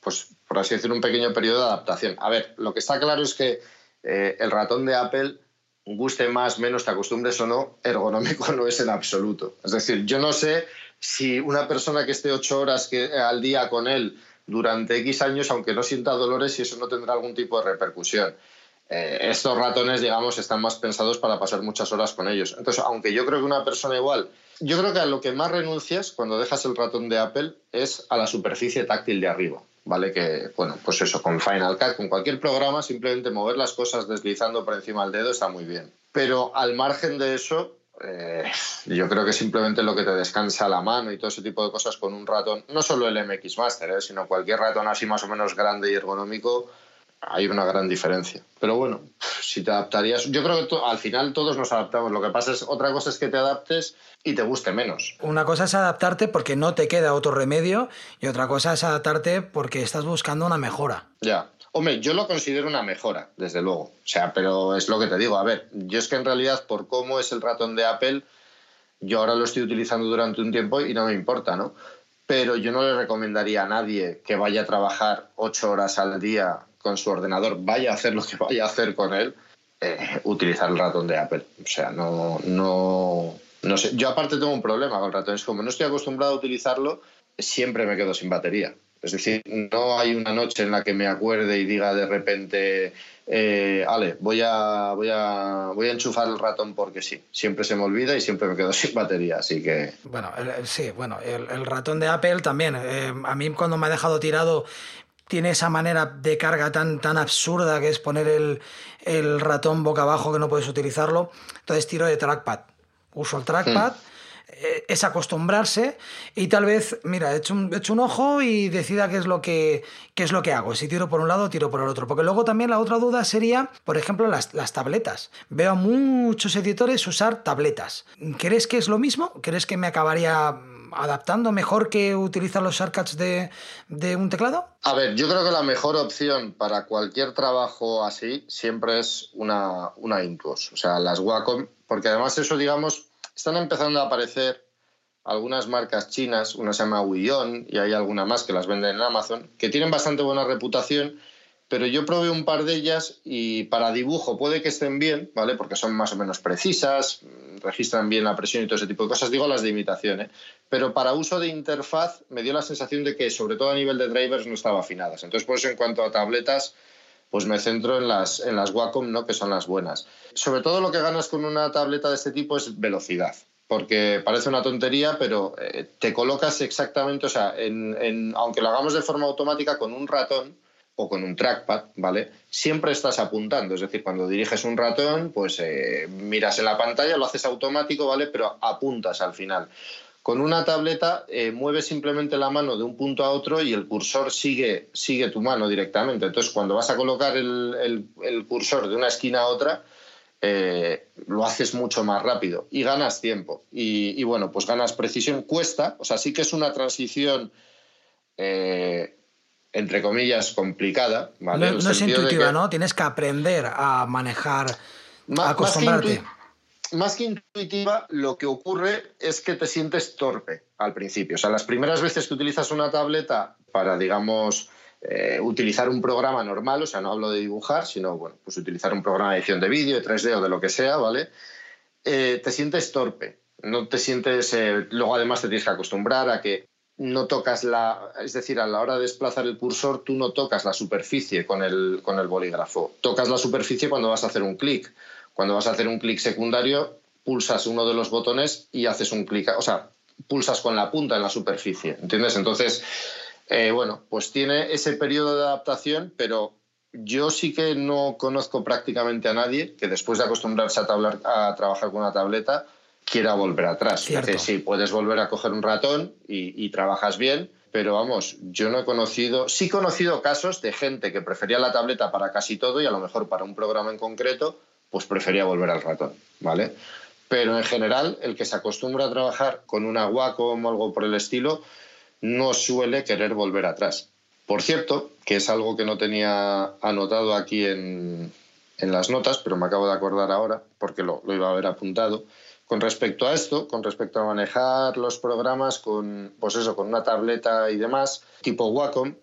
pues por así decir, un pequeño periodo de adaptación. A ver, lo que está claro es que eh, el ratón de Apple, guste más, menos, te acostumbres o no, ergonómico no es en absoluto. Es decir, yo no sé si una persona que esté ocho horas al día con él durante X años, aunque no sienta dolores, si eso no tendrá algún tipo de repercusión. Eh, estos ratones, digamos, están más pensados para pasar muchas horas con ellos. Entonces, aunque yo creo que una persona igual, yo creo que a lo que más renuncias cuando dejas el ratón de Apple es a la superficie táctil de arriba. ¿Vale? Que, bueno, pues eso, con Final Cut, con cualquier programa, simplemente mover las cosas deslizando por encima del dedo está muy bien. Pero al margen de eso, eh, yo creo que simplemente lo que te descansa la mano y todo ese tipo de cosas con un ratón, no solo el MX Master, ¿eh? sino cualquier ratón así más o menos grande y ergonómico, hay una gran diferencia. Pero bueno, si te adaptarías, yo creo que al final todos nos adaptamos. Lo que pasa es, otra cosa es que te adaptes y te guste menos. Una cosa es adaptarte porque no te queda otro remedio y otra cosa es adaptarte porque estás buscando una mejora. Ya. Hombre, yo lo considero una mejora, desde luego. O sea, pero es lo que te digo. A ver, yo es que en realidad, por cómo es el ratón de Apple, yo ahora lo estoy utilizando durante un tiempo y no me importa, ¿no? Pero yo no le recomendaría a nadie que vaya a trabajar ocho horas al día con su ordenador, vaya a hacer lo que vaya a hacer con él, eh, utilizar el ratón de Apple. O sea, no, no, no sé. Yo aparte tengo un problema con el ratón. Es como no estoy acostumbrado a utilizarlo, siempre me quedo sin batería. Es decir, no hay una noche en la que me acuerde y diga de repente, eh, Ale, voy a, voy, a, voy a enchufar el ratón porque sí. Siempre se me olvida y siempre me quedo sin batería, así que... Bueno, sí, bueno, el, ratón de Apple también. Eh, a mí cuando me ha dejado tirado tiene esa manera de carga tan, tan absurda que es poner el, ratón boca abajo que no puedes utilizarlo. Entonces tiro de trackpad. Uso el trackpad. Hmm. Eh, es acostumbrarse y tal vez, mira, he hecho un, hecho un ojo y decida qué es, lo que, qué es lo que hago. Si tiro por un lado, tiro por el otro. Porque luego también la otra duda sería, por ejemplo, las, las tabletas. Veo a muchos editores usar tabletas. ¿Crees que es lo mismo? ¿Crees que me acabaría adaptando mejor que utilizar los shortcuts de, de un teclado? A ver, yo creo que la mejor opción para cualquier trabajo así siempre es una, una Intuos, o sea, las Wacom, porque además eso, digamos, están empezando a aparecer algunas marcas chinas, una se llama Wion y hay alguna más que las venden en Amazon, que tienen bastante buena reputación pero yo probé un par de ellas y para dibujo puede que estén bien, ¿vale? Porque son más o menos precisas, registran bien la presión y todo ese tipo de cosas, digo las de imitación, ¿eh? Pero para uso de interfaz me dio la sensación de que, sobre todo a nivel de drivers, no estaba afinadas. Entonces, por eso, en cuanto a tabletas, pues me centro en las, en las Wacom, ¿no? Que son las buenas. Sobre todo lo que ganas con una tableta de este tipo es velocidad porque parece una tontería, pero eh, te colocas exactamente, o sea, aunque lo hagamos de forma automática con un ratón, o con un trackpad, ¿vale? Siempre estás apuntando, es decir, cuando diriges un ratón, pues eh, miras en la pantalla, lo haces automático, ¿vale? Pero apuntas al final. Con una tableta eh, mueves simplemente la mano de un punto a otro y el cursor sigue, sigue tu mano directamente. Entonces, cuando vas a colocar el, cursor de una esquina a otra, eh, lo haces mucho más rápido y ganas tiempo. Y, bueno, pues ganas precisión. Cuesta, o sea, sí que es una transición entre comillas, complicada. ¿vale? No, es intuitiva, ¿no? Tienes que aprender a manejar, a acostumbrarte. Más que, intuitiva, lo que ocurre es que te sientes torpe al principio. O sea, las primeras veces que utilizas una tableta para, digamos, eh, utilizar un programa normal, o sea, no hablo de dibujar, sino, bueno, pues utilizar un programa de edición de vídeo, de 3D o de lo que sea, ¿vale? Eh, te sientes torpe. No te sientes. Eh, luego, además, te tienes que acostumbrar a que no tocas la, es decir, a la hora de desplazar el cursor, tú no tocas la superficie con el, con el bolígrafo. Tocas la superficie cuando vas a hacer un clic. Cuando vas a hacer un clic secundario, pulsas uno de los botones y haces un clic, o sea, pulsas con la punta en la superficie, ¿entiendes? Entonces, eh, bueno, pues tiene ese periodo de adaptación, pero yo sí que no conozco prácticamente a nadie que después de acostumbrarse a, a trabajar con una tableta quiera volver atrás. Es sí, puedes volver a coger un ratón y, trabajas bien, pero vamos, yo no he conocido, sí he conocido casos de gente que prefería la tableta para casi todo y a lo mejor para un programa en concreto, pues prefería volver al ratón, ¿vale? Pero en general, el que se acostumbra a trabajar con una Wacom o algo por el estilo, no suele querer volver atrás. Por cierto, que es algo que no tenía anotado aquí en, las notas, pero me acabo de acordar ahora, porque lo, lo iba a haber apuntado, con respecto a esto, con respecto a manejar los programas con, pues eso, con una tableta y demás, tipo Wacom,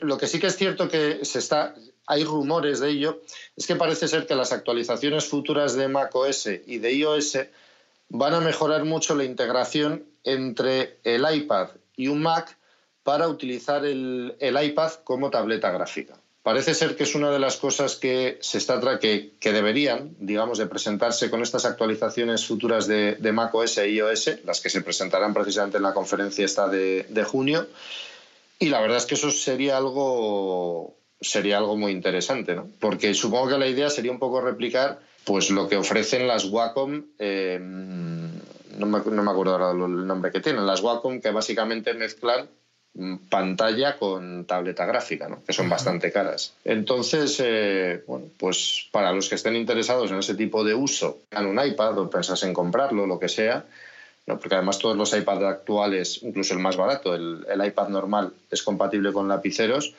lo que sí que es cierto que se está, hay rumores de ello, es que parece ser que las actualizaciones futuras de macOS y de iOS van a mejorar mucho la integración entre el iPad y un Mac para utilizar el iPad como tableta gráfica. Parece ser que es una de las cosas que se está que, que deberían, digamos, de presentarse con estas actualizaciones futuras de, de macOS e iOS, las que se presentarán precisamente en la conferencia esta de, de junio. Y la verdad es que eso sería algo sería algo muy interesante, ¿no? Porque supongo que la idea sería un poco replicar pues lo que ofrecen las Wacom, eh, no, me, no, me, acuerdo ahora el nombre que tienen, las Wacom que básicamente mezclan pantalla con tableta gráfica, ¿no? que son bastante caras. Entonces, eh, bueno, pues para los que estén interesados en ese tipo de uso, en un iPad o pensas en comprarlo, lo que sea, ¿no? porque además todos los iPads actuales, incluso el más barato, el, iPad normal, es compatible con lapiceros,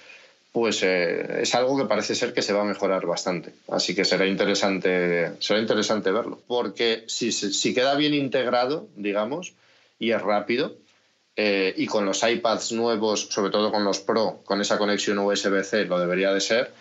pues eh, es algo que parece ser que se va a mejorar bastante. Así que será interesante, será interesante verlo. Porque si, si queda bien integrado, digamos, y es rápido, eh, y con los iPads nuevos, sobre todo con los Pro, con esa conexión USB-C, lo debería de ser,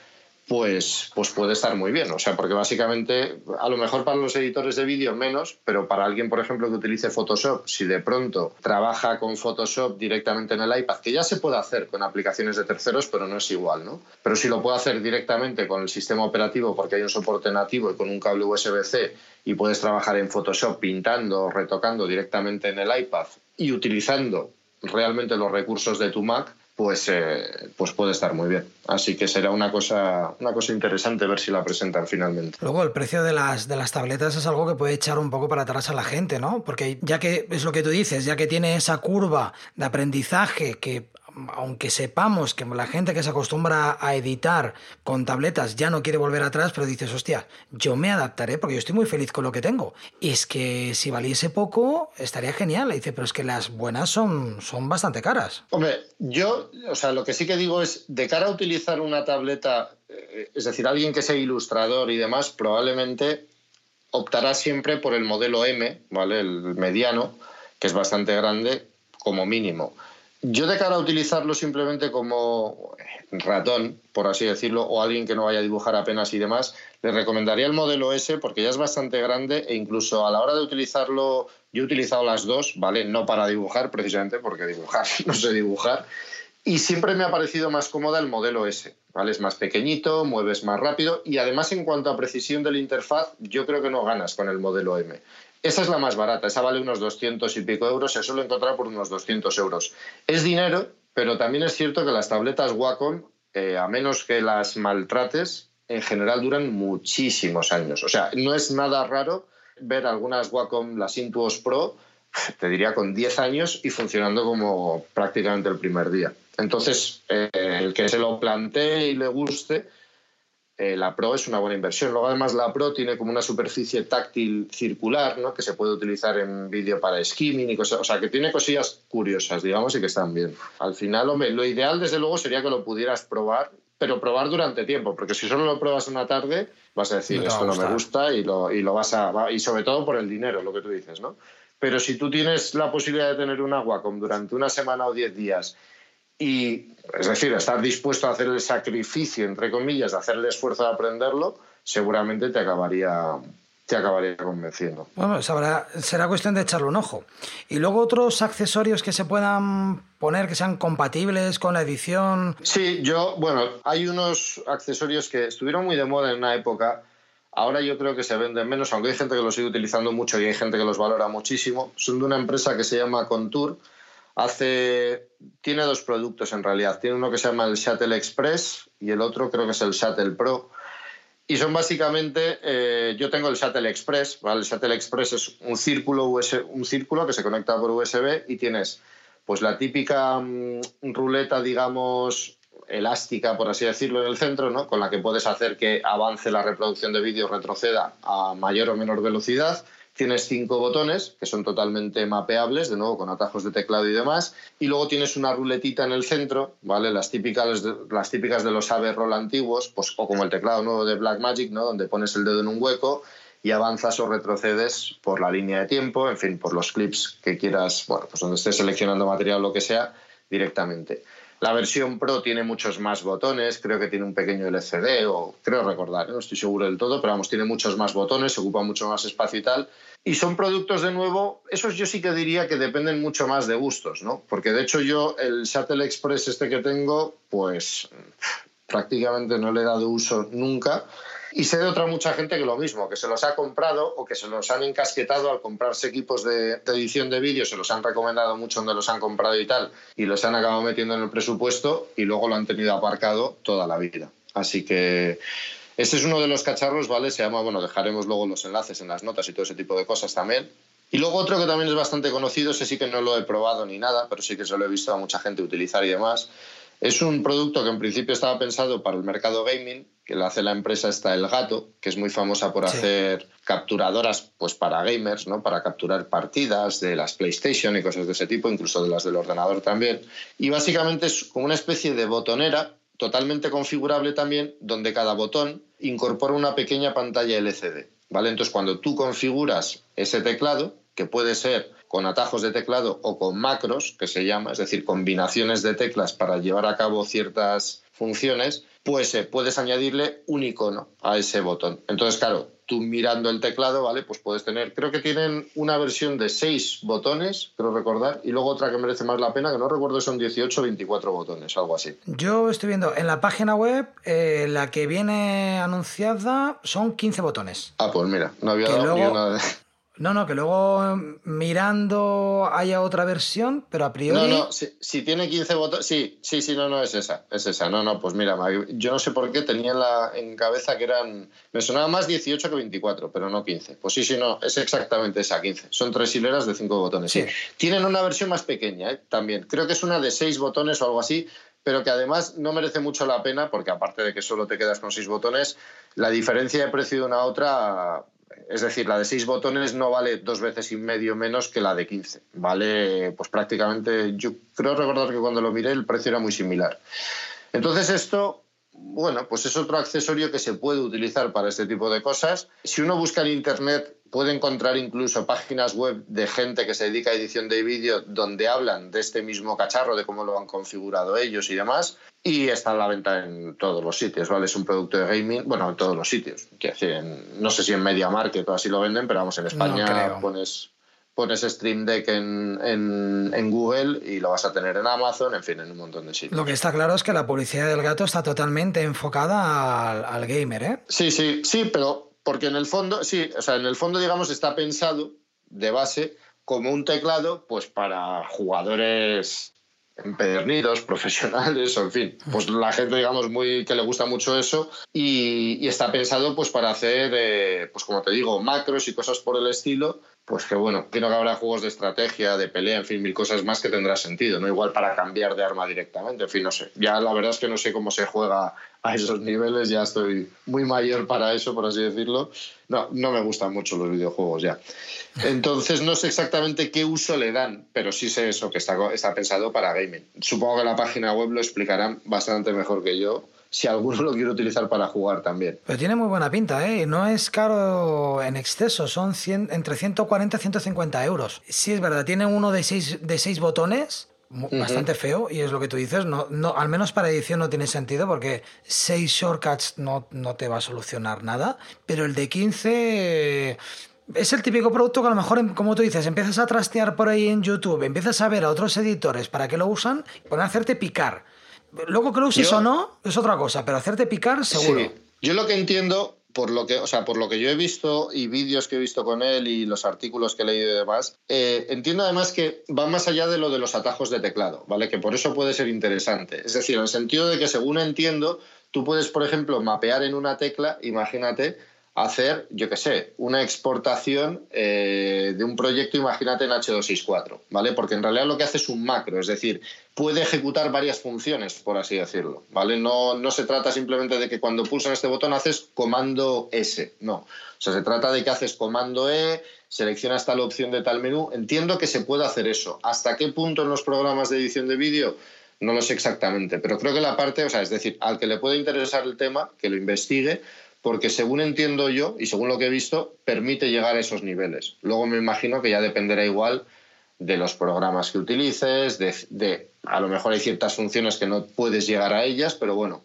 pues, pues puede estar muy bien. O sea, porque básicamente, a lo mejor para los editores de vídeo menos, pero para alguien, por ejemplo, que utilice Photoshop, si de pronto trabaja con Photoshop directamente en el iPad, que ya se puede hacer con aplicaciones de terceros, pero no es igual, ¿no? Pero si lo puede hacer directamente con el sistema operativo porque hay un soporte nativo y con un cable USB-C y puedes trabajar en Photoshop pintando, retocando directamente en el iPad y utilizando realmente los recursos de tu Mac, pues, eh, pues puede estar muy bien. Así que será una cosa, una cosa interesante ver si la presentan finalmente. Luego, el precio de las, de las tabletas es algo que puede echar un poco para atrás a la gente, ¿no? Porque ya que es lo que tú dices, ya que tiene esa curva de aprendizaje que aunque sepamos que la gente que se acostumbra a editar con tabletas ya no quiere volver atrás, pero dices, hostia, yo me adaptaré porque yo estoy muy feliz con lo que tengo. Y es que si valiese poco, estaría genial. Dice, pero es que las buenas son, son bastante caras. Hombre, yo, o sea, lo que sí que digo es, de cara a utilizar una tableta, eh, es decir, alguien que sea ilustrador y demás, probablemente optará siempre por el modelo M, ¿vale? El mediano, que es bastante grande, como mínimo. Yo de cara a utilizarlo simplemente como ratón, por así decirlo, o alguien que no vaya a dibujar apenas y demás, le recomendaría el modelo S porque ya es bastante grande e incluso a la hora de utilizarlo, yo he utilizado las dos, ¿vale? No para dibujar precisamente, porque dibujar no sé dibujar, y siempre me ha parecido más cómoda el modelo S, ¿vale? Es más pequeñito, mueves más rápido y además en cuanto a precisión de la interfaz, yo creo que no ganas con el modelo M. Esa es la más barata, esa vale unos 200 y pico euros, se suele encontrar por unos 200 euros. Es dinero, pero también es cierto que las tabletas Wacom, eh, a menos que las maltrates, en general duran muchísimos años. O sea, no es nada raro ver algunas Wacom, las Intuos Pro, te diría con 10 años y funcionando como prácticamente el primer día. Entonces, eh, el que se lo plantee y le guste, eh, la Pro es una buena inversión. Luego, además, la Pro tiene como una superficie táctil circular, ¿no? que se puede utilizar en vídeo para skimming y cosas. O sea, que tiene cosillas curiosas, digamos, y que están bien. Al final, hombre, lo ideal, desde luego, sería que lo pudieras probar, pero probar durante tiempo, porque si solo lo pruebas una tarde, vas a decir, esto no me gusta y lo, y lo vas a. Y sobre todo por el dinero, lo que tú dices, ¿no? Pero si tú tienes la posibilidad de tener un Wacom durante una semana o diez días y, es decir, estar dispuesto a hacer el sacrificio, entre comillas, de hacer el esfuerzo de aprenderlo, seguramente te acabaría, te acabaría convenciendo. Bueno, será cuestión de echarle un ojo. Y luego otros accesorios que se puedan poner que sean compatibles con la edición. Sí, yo, bueno, hay unos accesorios que estuvieron muy de moda en una época. Ahora yo creo que se venden menos, aunque hay gente que los sigue utilizando mucho y hay gente que los valora muchísimo. Son de una empresa que se llama Contour hace tiene dos productos en realidad. Tiene uno que se llama el Shuttle Express y el otro creo que es el Shuttle Pro. Y son básicamente, eh, yo tengo el Shuttle Express, ¿vale? El Shuttle Express es un círculo, un círculo que se conecta por USB y tienes pues la típica mm, ruleta, digamos, elástica, por así decirlo, en el centro, ¿no? con la que puedes hacer que avance la reproducción de vídeo, retroceda a mayor o menor velocidad Tienes cinco botones que son totalmente mapeables, de nuevo con atajos de teclado y demás. Y luego tienes una ruletita en el centro, ¿vale? Las típicas, las típicas de los AV roll antiguos, pues, o como el teclado nuevo de Blackmagic, ¿no? Donde pones el dedo en un hueco y avanzas o retrocedes por la línea de tiempo, en fin, por los clips que quieras, bueno, pues donde estés seleccionando material o lo que sea, directamente. La versión Pro tiene muchos más botones, creo que tiene un pequeño LCD, o creo recordar, no estoy seguro del todo, pero vamos, tiene muchos más botones, ocupa mucho más espacio y tal. Y son productos, de nuevo, esos yo sí que diría que dependen mucho más de gustos, ¿no? Porque de hecho yo el Shuttle Express este que tengo, pues prácticamente no le he dado uso nunca y sé de otra mucha gente que lo mismo, que se los ha comprado o que se los han encasquetado al comprarse equipos de, edición de vídeo, se los han recomendado mucho donde los han comprado y tal, y los han acabado metiendo en el presupuesto y luego lo han tenido aparcado toda la vida. Así que este es uno de los cacharros, ¿vale? Se llama, bueno, dejaremos luego los enlaces en las notas y todo ese tipo de cosas también. Y luego otro que también es bastante conocido, ese sí que no lo he probado ni nada, pero sí que se lo he visto a mucha gente utilizar y demás, es un producto que en principio estaba pensado para el mercado gaming, que lo hace la empresa está El Gato, que es muy famosa por hacer capturadoras pues para gamers, ¿no? Para capturar partidas de las PlayStation y cosas de ese tipo, incluso de las del ordenador también. Y básicamente es como una especie de botonera totalmente configurable también, donde cada botón incorpora una pequeña pantalla LCD. ¿Vale? Entonces, cuando tú configuras ese teclado, que puede ser con atajos de teclado o con macros, que se llama, es decir, combinaciones de teclas para llevar a cabo ciertas funciones, pues eh, puedes añadirle un icono a ese botón. Entonces, claro, tú mirando el teclado, ¿vale? Pues puedes tener, creo que tienen una versión de seis botones, creo recordar, y luego otra que merece más la pena, que no recuerdo, son 18 o 24 botones, algo así. Yo estoy viendo en la página web, eh, la que viene anunciada son 15 botones. Ah, pues mira, no había dado ni una de... No, no, que luego mirando haya otra versión, pero a priori. No, no, si, tiene 15 botones. Sí, sí, sí, no, no, es esa. Es esa. No, no, pues mira, yo no sé por qué tenía en, la, en cabeza que eran. Me sonaba más 18 que 24, pero no 15. Pues sí, sí, no, es exactamente esa, 15. Son tres hileras de 5 botones. Sí. Tienen una versión más pequeña, ¿eh? también. Creo que es una de 6 botones o algo así, pero que además no merece mucho la pena porque aparte de que solo te quedas con 6 botones, la diferencia de precio de una a otra es decir, la de seis botones no vale dos veces y medio menos que la de 15. Vale, pues prácticamente, yo creo recordar que cuando lo miré el precio era muy similar. Entonces esto, bueno, pues es otro accesorio que se puede utilizar para este tipo de cosas. Si uno busca en Internet puede encontrar incluso páginas web de gente que se dedica a edición de vídeo donde hablan de este mismo cacharro, de cómo lo han configurado ellos y demás. Y está a la venta en todos los sitios, ¿vale? Es un producto de gaming, bueno, en todos los sitios. no sé si en Media Market o así lo venden, pero vamos, en España pones pones Stream Deck en, en, Google y lo vas a tener en Amazon, en fin, en un montón de sitios. Lo que está claro es que la publicidad del gato está totalmente enfocada al, al gamer, ¿eh? Sí, sí, sí, pero porque en el fondo, sí, o sea, en el fondo, digamos, está pensado de base como un teclado, pues para jugadores empedernidos, profesionales, o en fin, pues la gente, digamos, muy que le gusta mucho eso y, está pensado, pues para hacer, eh, pues como te digo, macros y cosas por el estilo, pues que bueno, creo que habrá juegos de estrategia, de pelea, en fin, mil cosas más que tendrá sentido, no igual para cambiar de arma directamente, en fin, no sé. Ya la verdad es que no sé cómo se juega a esos niveles, ya estoy muy mayor para eso, por así decirlo. No, no me gustan mucho los videojuegos ya. Entonces no sé exactamente qué uso le dan, pero sí sé eso, que está, está pensado para gaming. Supongo que la página web lo explicarán bastante mejor que yo si alguno lo quiere utilizar para jugar también. Pero tiene muy buena pinta, ¿eh? No es caro en exceso, son entre 140 y 150 euros. Sí, es verdad, tiene uno de seis, de seis botones, bastante feo, y es lo que tú dices, no, no, al menos para edición no tiene sentido porque seis shortcuts no, no te va a solucionar nada, pero el de 15... Es el típico producto que a lo mejor, como tú dices, empiezas a trastear por ahí en YouTube, empiezas a ver a otros editores para qué lo usan, pueden hacerte picar. Luego que lo uses o no es otra cosa, pero hacerte picar seguro. Sí. Yo lo que entiendo, por lo que, o sea, por lo que yo he visto y vídeos que he visto con él y los artículos que he leído y demás, eh, entiendo además que va más allá de lo de los atajos de teclado, ¿vale? Que por eso puede ser interesante. Es decir, en el sentido de que según entiendo, tú puedes, por ejemplo, mapear en una tecla, imagínate, hacer, yo qué sé, una exportación eh, de un proyecto, imagínate en H264, ¿vale? Porque en realidad lo que hace es un macro, es decir, puede ejecutar varias funciones, por así decirlo, ¿vale? No, no se trata simplemente de que cuando pulsan este botón haces comando S, no. O sea, se trata de que haces comando E, seleccionas tal opción de tal menú. Entiendo que se puede hacer eso. ¿Hasta qué punto en los programas de edición de vídeo? No lo sé exactamente, pero creo que la parte, o sea, es decir, al que le puede interesar el tema, que lo investigue, porque según entiendo yo y según lo que he visto, permite llegar a esos niveles. Luego me imagino que ya dependerá igual de los programas que utilices, de, de a lo mejor hay ciertas funciones que no puedes llegar a ellas, pero bueno,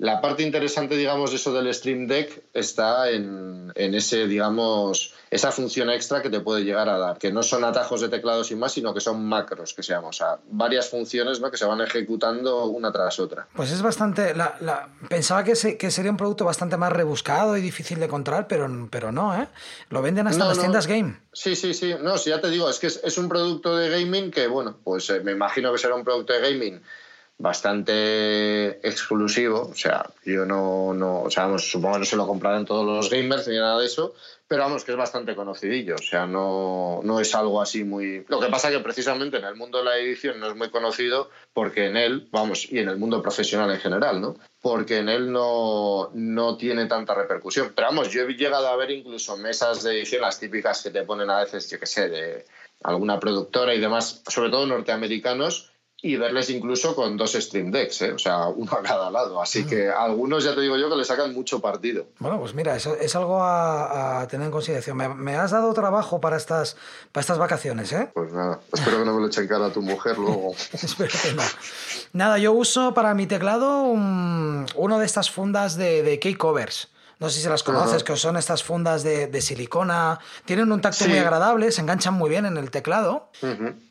la parte interesante, digamos, de eso del Stream Deck está en, ese, digamos, esa función extra que te puede llegar a dar, que no son atajos de teclado sin más, sino que son macros, que se llaman, o sea, varias funciones ¿no? que se van ejecutando una tras otra. Pues es bastante, la, pensaba que, que, sería un producto bastante más rebuscado y difícil de encontrar, pero, pero no, ¿eh? Lo venden hasta las tiendas game. Sí, sí, sí, no, sí, ya te digo, es que es, un producto de gaming que, bueno, pues eh, me imagino que será un producto de gaming bastante exclusivo. O sea, yo no, no o sea, supongo que no se lo comprarán todos los gamers ni nada de eso, pero vamos, que es bastante conocidillo. O sea, no, no es algo así muy. Lo que pasa que precisamente en el mundo de la edición no es muy conocido porque en él, vamos, y en el mundo profesional en general, ¿no? Porque en él no, no tiene tanta repercusión. Pero vamos, yo he llegado a ver incluso mesas de edición, las típicas que te ponen a veces, yo qué sé, de alguna productora y demás, sobre todo norteamericanos, y verles incluso con dos Stream Decks, ¿eh? o sea, uno a cada lado. Así que algunos ya te digo yo que le sacan mucho partido. Bueno, pues mira, eso es algo a, tener en consideración. Me, has dado trabajo para estas, para estas vacaciones, ¿eh? Pues nada, espero que no me lo echen cara a tu mujer luego. espero que no. Nada, yo uso para mi teclado uno de estas fundas de, de key covers. No sé si las conoces, que son estas fundas de, silicona. Tienen un tacto muy agradable, se enganchan muy bien en el teclado.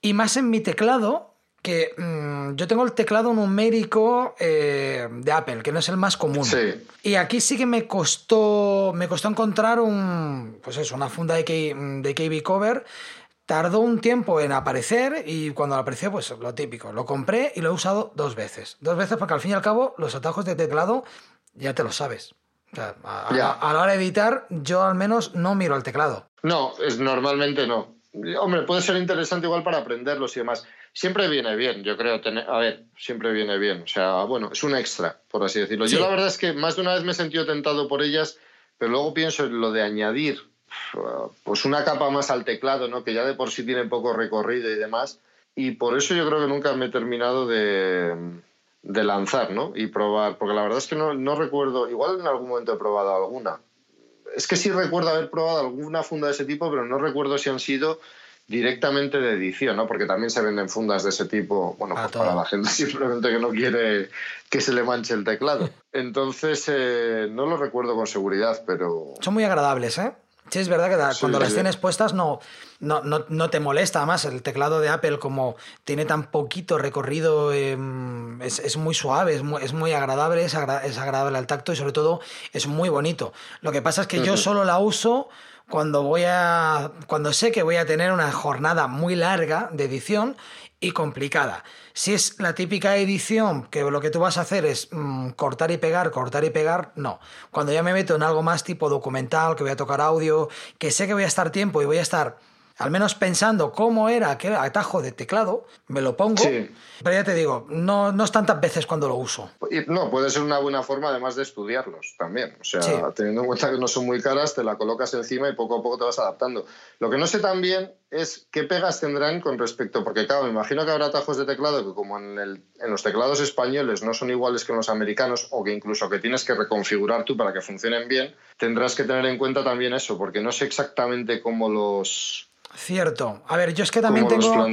Y más en mi teclado, que mm, yo tengo el teclado numérico eh, de Apple, que no es el más común. Sí. Y aquí sí que me costó, me costó encontrar un, pues eso, una funda de, K- de KB Cover. Tardó un tiempo en aparecer y cuando apareció, pues lo típico, lo compré y lo he usado dos veces. Dos veces porque al fin y al cabo los atajos de teclado ya te lo sabes. O sea, a, a- Ya. a la hora de editar, yo al menos no miro al teclado. No, es, normalmente no. Hombre, puede ser interesante igual para aprenderlos y demás. Siempre viene bien, yo creo. Tener, a ver, siempre viene bien. O sea, bueno, es un extra, por así decirlo. Sí. Yo la verdad es que más de una vez me he sentido tentado por ellas, pero luego pienso en lo de añadir pues una capa más al teclado, ¿no? Que ya de por sí tiene poco recorrido y demás. Y por eso yo creo que nunca me he terminado de, de lanzar, ¿no? Y probar, porque la verdad es que no, no recuerdo, igual en algún momento he probado alguna, es que sí recuerdo haber probado alguna funda de ese tipo, pero no recuerdo si han sido directamente de edición, ¿no? Porque también se venden fundas de ese tipo, bueno, Para pues para la gente simplemente que no quiere que se le manche el teclado. Entonces, eh, no lo recuerdo con seguridad, pero... Son muy agradables, ¿eh? Sí, es verdad que da- Sí, cuando las sí. tienes puestas no, no, no, no te molesta. Además, el teclado de Apple, como tiene tan poquito recorrido, eh, es, es muy suave, es muy, es muy agradable, es, agra- es agradable al tacto y sobre todo es muy bonito. Lo que pasa es que yo solo la uso cuando voy a. cuando sé que voy a tener una jornada muy larga de edición y complicada. Si es la típica edición que lo que tú vas a hacer es mm, cortar y pegar, cortar y pegar, no. Cuando ya me meto en algo más tipo documental, que voy a tocar audio, que sé que voy a estar tiempo y voy a estar al menos pensando cómo era aquel atajo de teclado, me lo pongo. Sí. Pero ya te digo, no, no es tantas veces cuando lo uso. No, puede ser una buena forma además de estudiarlos también. O sea, Sí. teniendo en cuenta que no son muy caras, te la colocas encima y poco a poco te vas adaptando. Lo que no sé también es qué pegas tendrán con respecto, porque claro, me imagino que habrá atajos de teclado que como en, el- en los teclados españoles no son iguales que en los americanos o que incluso que tienes que reconfigurar tú para que funcionen bien, tendrás que tener en cuenta también eso, porque no sé exactamente cómo los, Cierto. A ver, yo es que también tengo,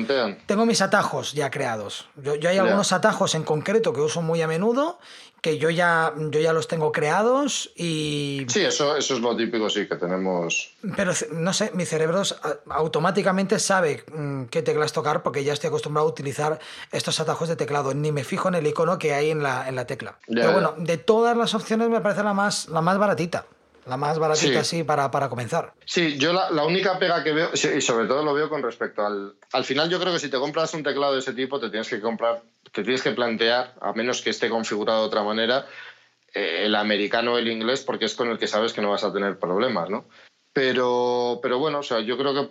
tengo mis atajos ya creados. Yo, yo hay algunos atajos en concreto que uso muy a menudo, que yo ya, yo ya los tengo creados y... Sí, eso, eso es lo típico, sí, que tenemos. Pero no sé, mi cerebro automáticamente sabe mm, qué teclas tocar porque ya estoy acostumbrado a utilizar estos atajos de teclado. Ni me fijo en el icono que hay en la, en la tecla. Pero bueno, de todas las opciones me parece la más, la más baratita. La más baratita, Sí. para, para comenzar. Sí, yo la, la única pega que veo, y sobre todo lo veo con respecto al... Al final yo creo que si te compras un teclado de ese tipo, te tienes que comprar, te tienes que plantear, a menos que esté configurado de otra manera, eh, el americano o el inglés, porque es con el que sabes que no vas a tener problemas, ¿no? Pero, pero bueno, o sea, yo creo que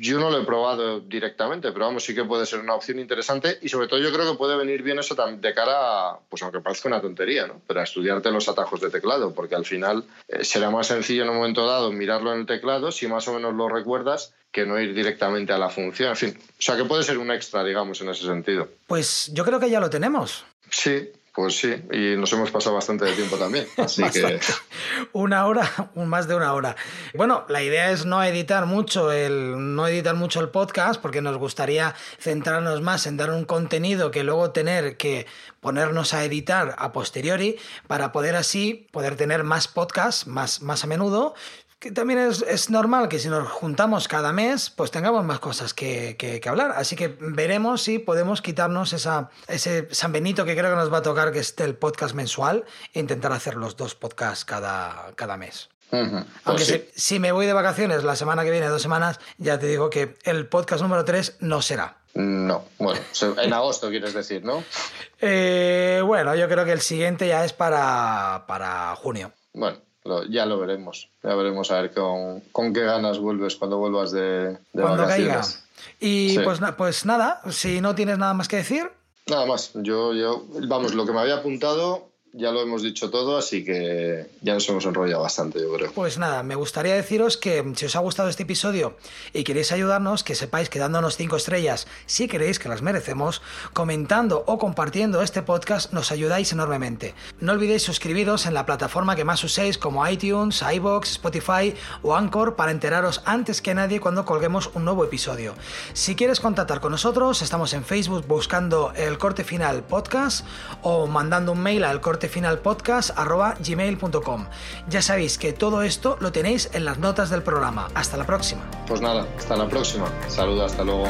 yo no lo he probado directamente, pero vamos, sí que puede ser una opción interesante y sobre todo yo creo que puede venir bien eso de cara a, pues aunque parezca una tontería, ¿no? Pero a estudiarte los atajos de teclado, porque al final eh, será más sencillo en un momento dado mirarlo en el teclado, si más o menos lo recuerdas, que no ir directamente a la función. En fin, o sea que puede ser un extra, digamos, en ese sentido. Pues yo creo que ya lo tenemos. Sí, pues sí, y nos hemos pasado bastante de tiempo también, así que... Una hora, más de una hora. Bueno, la idea es no editar mucho el, no editar mucho el podcast, porque nos gustaría centrarnos más en dar un contenido que luego tener que ponernos a editar a posteriori para poder así poder tener más podcasts más, más a menudo. Que también es, es normal que si nos juntamos cada mes, pues tengamos más cosas que, que- que hablar. Así que veremos si podemos quitarnos esa, ese San Benito que creo que nos va a tocar, que es el podcast mensual, e intentar hacer los dos podcasts cada, cada mes. Pues Aunque sí. si, si me voy de vacaciones la semana que viene, dos semanas, ya te digo que el podcast número 3 no será. No, bueno, en agosto quieres decir, ¿no? Eh, bueno, yo creo que el siguiente ya es para, para junio. Bueno, lo- ya lo veremos. Ya veremos a ver con, con qué ganas vuelves cuando vuelvas de, de cuando caiga. Y Sí. pues, pues nada, si no tienes nada más que decir, Nada más, yo, yo, vamos, lo que me había apuntado ya lo hemos dicho todo, así que ya nos hemos enrollado bastante, yo creo. Pues nada, me gustaría deciros que si os ha gustado este episodio y queréis ayudarnos, que sepáis que dándonos 5 estrellas, si queréis que las merecemos, comentando o compartiendo este podcast nos ayudáis enormemente. No olvidéis suscribiros en la plataforma que más uséis como iTunes, iBox, Spotify o Anchor para enteraros antes que nadie cuando colguemos un nuevo episodio. Si quieres contactar con nosotros, estamos en Facebook buscando el corte final podcast o mandando un mail al corte final podcast gmail.com. Ya sabéis que todo esto lo tenéis en las notas del programa. Hasta la próxima. Pues nada, hasta la próxima. Saludos, hasta luego.